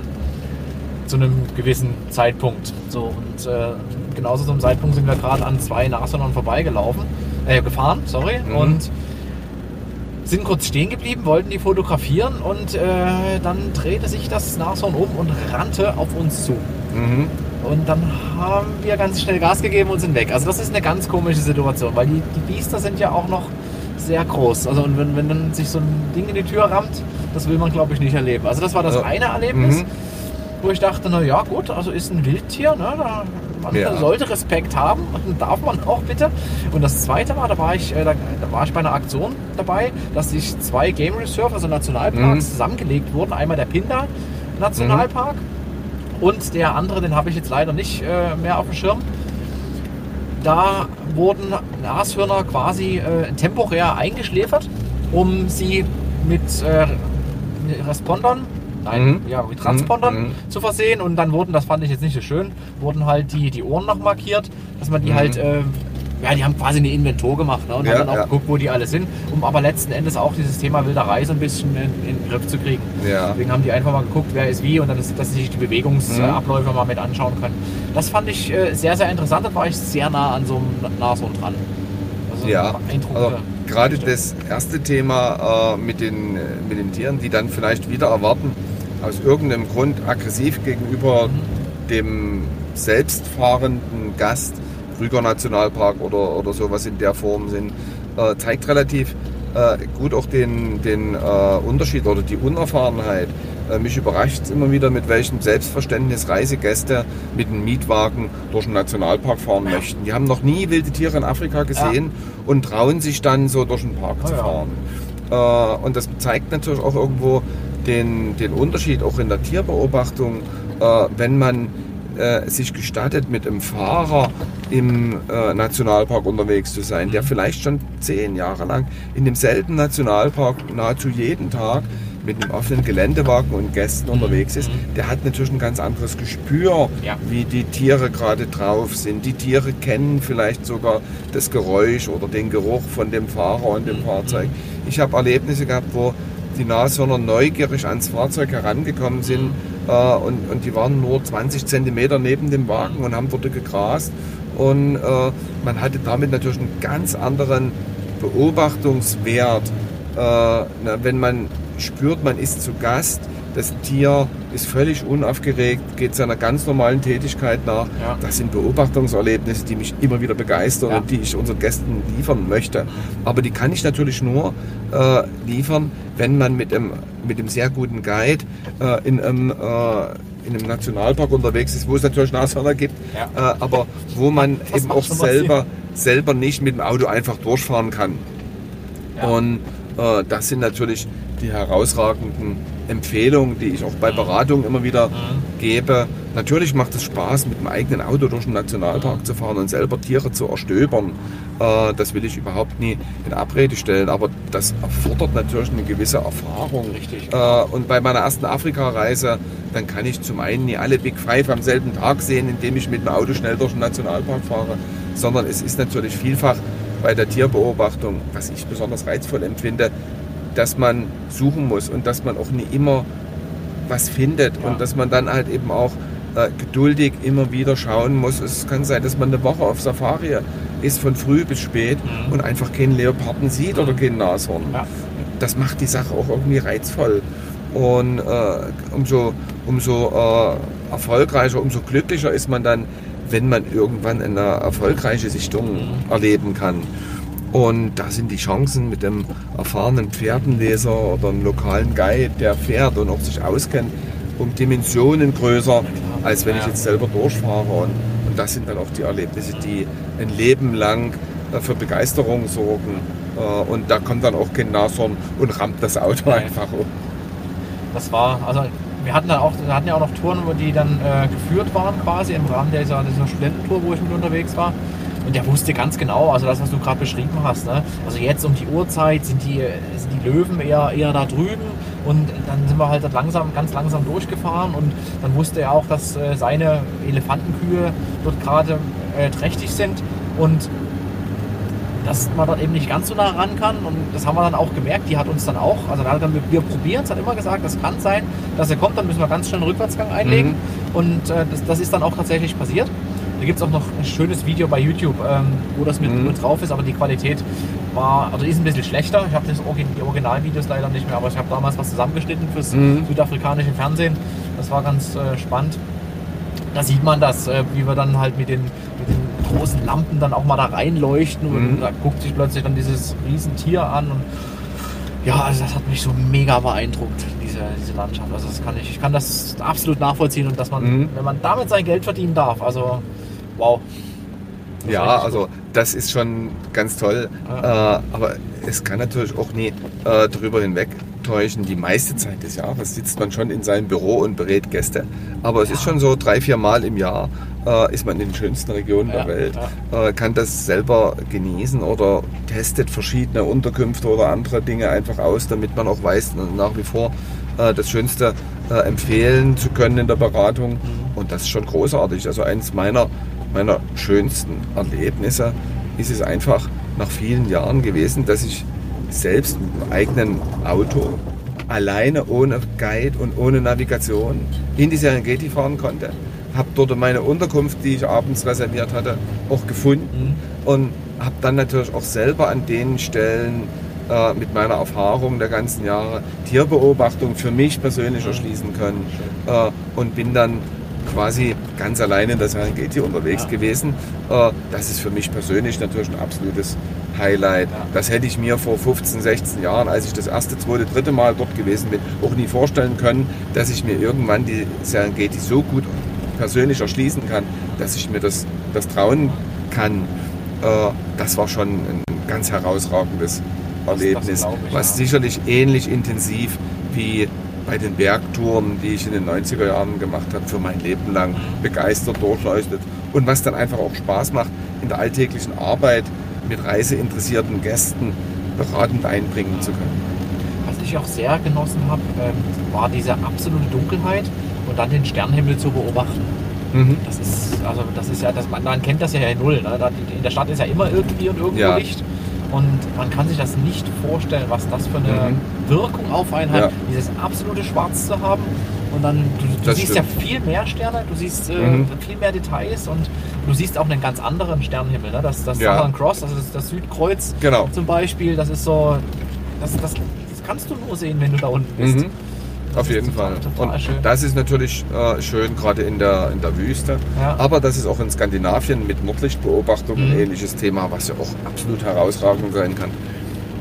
zu einem gewissen Zeitpunkt. So, und äh, genauso zu einem Zeitpunkt sind wir gerade an zwei Nashörnern vorbeigelaufen, äh, gefahren, sorry, Mhm. und sind kurz stehen geblieben, wollten die fotografieren und äh, dann drehte sich das Nashorn um und rannte auf uns zu. Mhm. Und dann haben wir ganz schnell Gas gegeben und sind weg. Also das ist eine ganz komische Situation, weil die, die Biester sind ja auch noch sehr groß. Also und wenn, wenn dann sich so ein Ding in die Tür rammt, das will man glaube ich nicht erleben. Also das war das Ja. eine Erlebnis, Mhm. wo ich dachte, na ja gut, also ist ein Wildtier, ne? da, man Ja. sollte Respekt haben, darf man auch bitte. Und das zweite war, da war ich, äh, da, da war ich bei einer Aktion dabei, dass sich zwei Game Reserve, also Nationalparks, Mhm. zusammengelegt wurden. Einmal der Pinda Nationalpark und der andere, den habe ich jetzt leider nicht äh, mehr auf dem Schirm. Da wurden Nashörner quasi äh, temporär eingeschläfert, um sie mit äh, Respondern nein, Mhm. ja, mit Transpondern Mhm. zu versehen und dann wurden, das fand ich jetzt nicht so schön, wurden halt die, die Ohren noch markiert, dass man die Mhm. halt, ähm, ja, die haben quasi eine Inventur gemacht ne, und Ja, haben dann auch ja. geguckt, wo die alle sind, um aber letzten Endes auch dieses Thema Wilderei so ein bisschen in, in den Griff zu kriegen. Ja. Deswegen haben die einfach mal geguckt, wer ist wie und dann, ist, dass sie sich die Bewegungsabläufe Mhm. mal mit anschauen können. Das fand ich äh, sehr, sehr interessant, da war ich sehr nah an so einem Nashorn dran. Also Ja, also gerade Geschichte. das erste Thema äh, mit, den, äh, mit den Tieren, die dann vielleicht wieder erwarten, aus irgendeinem Grund aggressiv gegenüber dem selbstfahrenden Gast, Krüger Nationalpark oder, oder sowas in der Form sind, äh, zeigt relativ äh, gut auch den, den äh, Unterschied oder die Unerfahrenheit. Äh, mich überrascht es immer wieder, mit welchem Selbstverständnis Reisegäste mit einem Mietwagen durch den Nationalpark fahren möchten. Die haben noch nie wilde Tiere in Afrika gesehen und trauen sich dann so durch den Park Ah, zu ja. fahren. Äh, und das zeigt natürlich auch irgendwo den, den Unterschied auch in der Tierbeobachtung, äh, wenn man äh, sich gestattet, mit einem Fahrer im äh, Nationalpark unterwegs zu sein, der vielleicht schon zehn Jahre lang in demselben Nationalpark nahezu jeden Tag mit einem offenen Geländewagen und Gästen unterwegs ist, der hat natürlich ein ganz anderes Gespür, Ja. wie die Tiere gerade drauf sind. Die Tiere kennen vielleicht sogar das Geräusch oder den Geruch von dem Fahrer und dem Fahrzeug. Ich habe Erlebnisse gehabt, wo die Nashörner neugierig ans Fahrzeug herangekommen sind äh, und, und die waren nur 20 Zentimeter neben dem Wagen und haben dort gegrast. Und äh, man hatte damit natürlich einen ganz anderen Beobachtungswert, äh, na, wenn man spürt, man ist zu Gast, das Tier ist völlig unaufgeregt, geht seiner ganz normalen Tätigkeit nach. Ja. Das sind Beobachtungserlebnisse, die mich immer wieder begeistern Ja. und die ich unseren Gästen liefern möchte. Aber die kann ich natürlich nur äh, liefern, wenn man mit einem, mit einem sehr guten Guide äh, in, einem, äh, in einem Nationalpark unterwegs ist, wo es natürlich Nashörner gibt, Ja. äh, aber wo man Das eben auch selber, selber nicht mit dem Auto einfach durchfahren kann. Ja. Und äh, das sind natürlich die herausragenden Empfehlungen, die ich auch bei Beratungen immer wieder Mhm. gebe. Natürlich macht es Spaß, mit dem eigenen Auto durch den Nationalpark zu fahren und selber Tiere zu erstöbern. Äh, das will ich überhaupt nie in Abrede stellen, aber das erfordert natürlich eine gewisse Erfahrung. Richtig. Äh, und bei meiner ersten Afrika-Reise, dann kann ich zum einen nie alle Big Five am selben Tag sehen, indem ich mit dem Auto schnell durch den Nationalpark fahre, sondern es ist natürlich vielfach bei der Tierbeobachtung, was ich besonders reizvoll empfinde, dass man suchen muss und dass man auch nie immer was findet Ja. und dass man dann halt eben auch äh, geduldig immer wieder schauen muss. Es kann sein, dass man eine Woche auf Safari ist, von früh bis spät Mhm. und einfach keinen Leoparden sieht oder keinen Nashorn Ja. das macht die Sache auch irgendwie reizvoll. Und äh, umso, umso äh, erfolgreicher, umso glücklicher ist man dann, wenn man irgendwann eine erfolgreiche Sichtung erleben kann. Und da sind die Chancen mit einem erfahrenen Pferdenleser oder einem lokalen Guide, der fährt und auch sich auskennt, um Dimensionen größer, als wenn ich jetzt selber durchfahre. Und, und das sind dann auch die Erlebnisse, die ein Leben lang äh, für Begeisterung sorgen. Äh, Und da kommt dann auch kein Nashorn und rammt das Auto einfach um. Das war, also wir hatten dann auch, wir hatten ja auch noch Touren, wo die dann äh, geführt waren quasi im Rahmen dieser, dieser Studententour, wo ich mit unterwegs war. Und der wusste ganz genau, also das, was du gerade beschrieben hast. Ne? Also jetzt um die Uhrzeit sind die, sind die Löwen eher, eher da drüben und dann sind wir halt dann langsam, ganz langsam durchgefahren und dann wusste er auch, dass äh, seine Elefantenkühe dort gerade äh, trächtig sind und dass man dort eben nicht ganz so nah ran kann. Und das haben wir dann auch gemerkt. Die hat uns dann auch, also da hat dann, wir probieren es, hat immer gesagt, das kann sein, dass er kommt, dann müssen wir ganz schnell einen Rückwärtsgang einlegen. Und äh, das, das ist dann auch tatsächlich passiert. Da gibt es auch noch ein schönes Video bei YouTube, ähm, wo das mit, Mhm. mit drauf ist, aber die Qualität war, also die ist ein bisschen schlechter. Ich habe die Originalvideos leider nicht mehr, aber ich habe damals was zusammengeschnitten fürs Mhm. südafrikanische Fernsehen. Das war ganz äh, spannend. Da sieht man das, äh, wie wir dann halt mit den, mit den großen Lampen dann auch mal da reinleuchten und Mhm. da guckt sich plötzlich dann dieses Riesentier an und ja, also das hat mich so mega beeindruckt, diese, diese Landschaft. Also das kann ich, ich kann das absolut nachvollziehen und dass man, Mhm. wenn man damit sein Geld verdienen darf, also wow. Das Ja, also das ist schon ganz toll. Ja. Äh, aber es kann natürlich auch nie äh, drüber hinwegtäuschen. Die meiste Zeit des Jahres sitzt man schon in seinem Büro und berät Gäste. Aber es ist schon so, drei, vier Mal im Jahr äh, ist man in den schönsten Regionen Ja, der Welt, äh, kann das selber genießen oder testet verschiedene Unterkünfte oder andere Dinge einfach aus, damit man auch weiß, nach wie vor äh, das Schönste äh, empfehlen zu können in der Beratung. Und das ist schon großartig. Also eines meiner, meiner schönsten Erlebnisse ist es einfach nach vielen Jahren gewesen, dass ich selbst mit einem eigenen Auto alleine ohne Guide und ohne Navigation in die Serengeti fahren konnte. Habe dort meine Unterkunft, die ich abends reserviert hatte, auch gefunden und habe dann natürlich auch selber an den Stellen äh, mit meiner Erfahrung der ganzen Jahre Tierbeobachtung für mich persönlich erschließen können äh, und bin dann quasi ganz alleine in der Serengeti unterwegs Ja. gewesen. Äh, das ist für mich persönlich natürlich ein absolutes Highlight. Ja. Das hätte ich mir vor 15, 16 Jahren, als ich das erste, zweite, dritte Mal dort gewesen bin, auch nie vorstellen können, dass ich mir irgendwann die Serengeti so gut persönlich erschließen kann, dass ich mir das, das trauen kann. Äh, das war schon ein ganz herausragendes Erlebnis, ich, was ja. sicherlich ähnlich intensiv wie bei den Bergtouren, die ich in den 90er Jahren gemacht habe, für mein Leben lang begeistert durchleuchtet und was dann einfach auch Spaß macht, in der alltäglichen Arbeit mit reiseinteressierten Gästen beratend einbringen zu können. Was ich auch sehr genossen habe, ähm, war diese absolute Dunkelheit und dann den Sternenhimmel zu beobachten. Mhm. Das ist, also das ist ja, das, man, kennt das ja in null. Ne? In der Stadt ist ja immer irgendwie und irgendwo Ja. Licht. Und man kann sich das nicht vorstellen, was das für eine Mhm. Wirkung auf einen hat, Ja. dieses absolute Schwarz zu haben. Und dann, du, du siehst stimmt. ja viel mehr Sterne, du siehst äh, Mhm. viel mehr Details und du siehst auch einen ganz anderen Sternenhimmel. Ne? Das, das Ja. Southern Cross, das ist das Südkreuz Genau. zum Beispiel, das ist so, das, das, das kannst du nur sehen, wenn du da unten bist. Mhm. Auf jeden total, Fall. Total Und schön. das ist natürlich äh, schön, gerade in der, in der Wüste. Ja. Aber das ist auch in Skandinavien mit Nordlichtbeobachtung ein Mhm. ähnliches Thema, was ja auch absolut herausragend sein kann.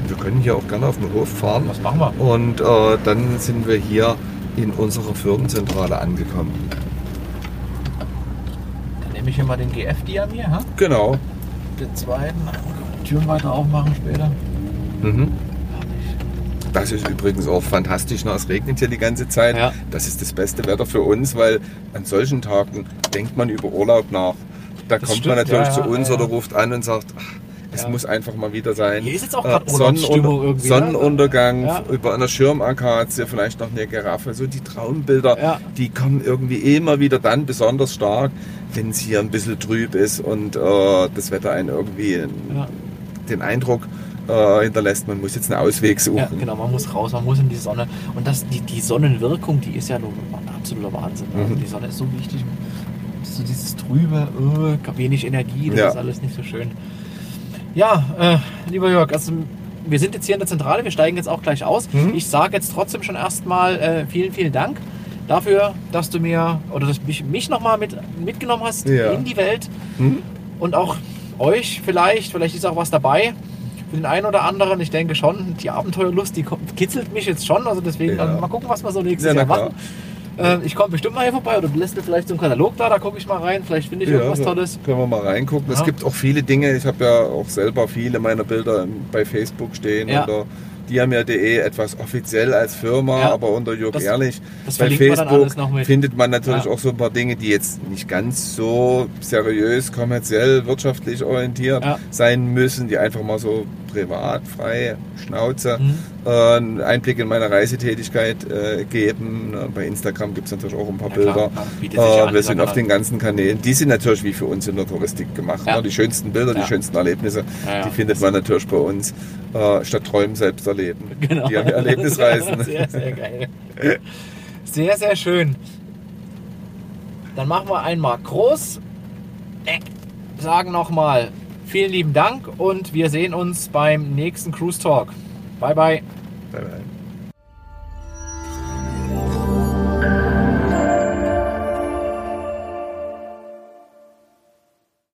Wir können hier auch gerne auf den Hof fahren. Was machen wir? Und äh, dann sind wir hier in unserer Firmenzentrale angekommen. Dann nehme ich hier mal den GF-Diamir, ha? Genau. den zweiten. Türen weiter aufmachen später. Mhm. Das ist übrigens auch fantastisch. Ne? Es regnet hier die ganze Zeit. Ja. Das ist das beste Wetter für uns, weil an solchen Tagen denkt man über Urlaub nach. Da Das kommt stimmt, man natürlich ja, zu uns oder ruft an und sagt, ach, es muss einfach mal wieder sein. Hier ist jetzt auch Äh, gerade Urlaubsstimmung irgendwie, ne? Sonnenuntergang über einer Schirmakazie, vielleicht noch eine Giraffe. So die Traumbilder, Ja. die kommen irgendwie immer wieder dann besonders stark, wenn es hier ein bisschen trüb ist und äh, das Wetter einen irgendwie den Eindruck äh, hinterlässt, man muss jetzt einen Ausweg suchen. Ja, genau, man muss raus, man muss in die Sonne. Und das, die, die Sonnenwirkung, die ist ja nun ein absoluter Wahnsinn. Also Mhm. die Sonne ist so wichtig. So dieses trübe, äh, wenig Energie, das Ja. ist alles nicht so schön. Ja, äh, lieber Jörg, also wir sind jetzt hier in der Zentrale, wir steigen jetzt auch gleich aus. Mhm. Ich sage jetzt trotzdem schon erstmal äh, vielen, vielen Dank dafür, dass du mir oder dass mich, mich nochmal mit, mitgenommen hast Ja. in die Welt Mhm. und auch euch vielleicht, vielleicht ist auch was dabei. Für den einen oder anderen, ich denke schon, die Abenteuerlust, die kitzelt mich jetzt schon. Also deswegen Ja. mal gucken, was wir so nächstes Ja, Jahr machen. Äh, ich komme bestimmt mal hier vorbei oder du lässt mir vielleicht so einen Katalog da, da gucke ich mal rein. Vielleicht finde ich irgendwas so Tolles. Können wir mal reingucken. Ja. Es gibt auch viele Dinge. Ich habe ja auch selber viele meiner Bilder bei Facebook stehen Ja. Unter diamir.de etwas offiziell als Firma, Ja. aber unter Jörg Das- Ehrlich. das bei man Facebook mit. findet man natürlich Ja. auch so ein paar Dinge, die jetzt nicht ganz so seriös, kommerziell, wirtschaftlich orientiert Ja. sein müssen, die einfach mal so privat, frei, Schnauze, Mhm. äh, einen Einblick in meine Reisetätigkeit äh, geben. Bei Instagram gibt es natürlich auch ein paar Ja, Bilder. klar, sich Äh, an, wir sind auf den ganzen Kanälen. Die sind natürlich wie für uns in der Touristik gemacht. Ja. Ne? Die schönsten Bilder, die schönsten Erlebnisse, die findet man natürlich bei uns. Äh, statt Träumen selbst erleben. Genau. Die haben Erlebnisreisen. Sehr, sehr geil. Sehr, sehr schön. Dann machen wir einmal groß. Sagen nochmal vielen lieben Dank und wir sehen uns beim nächsten Cruise Talk. Bye, bye. Bye, bye.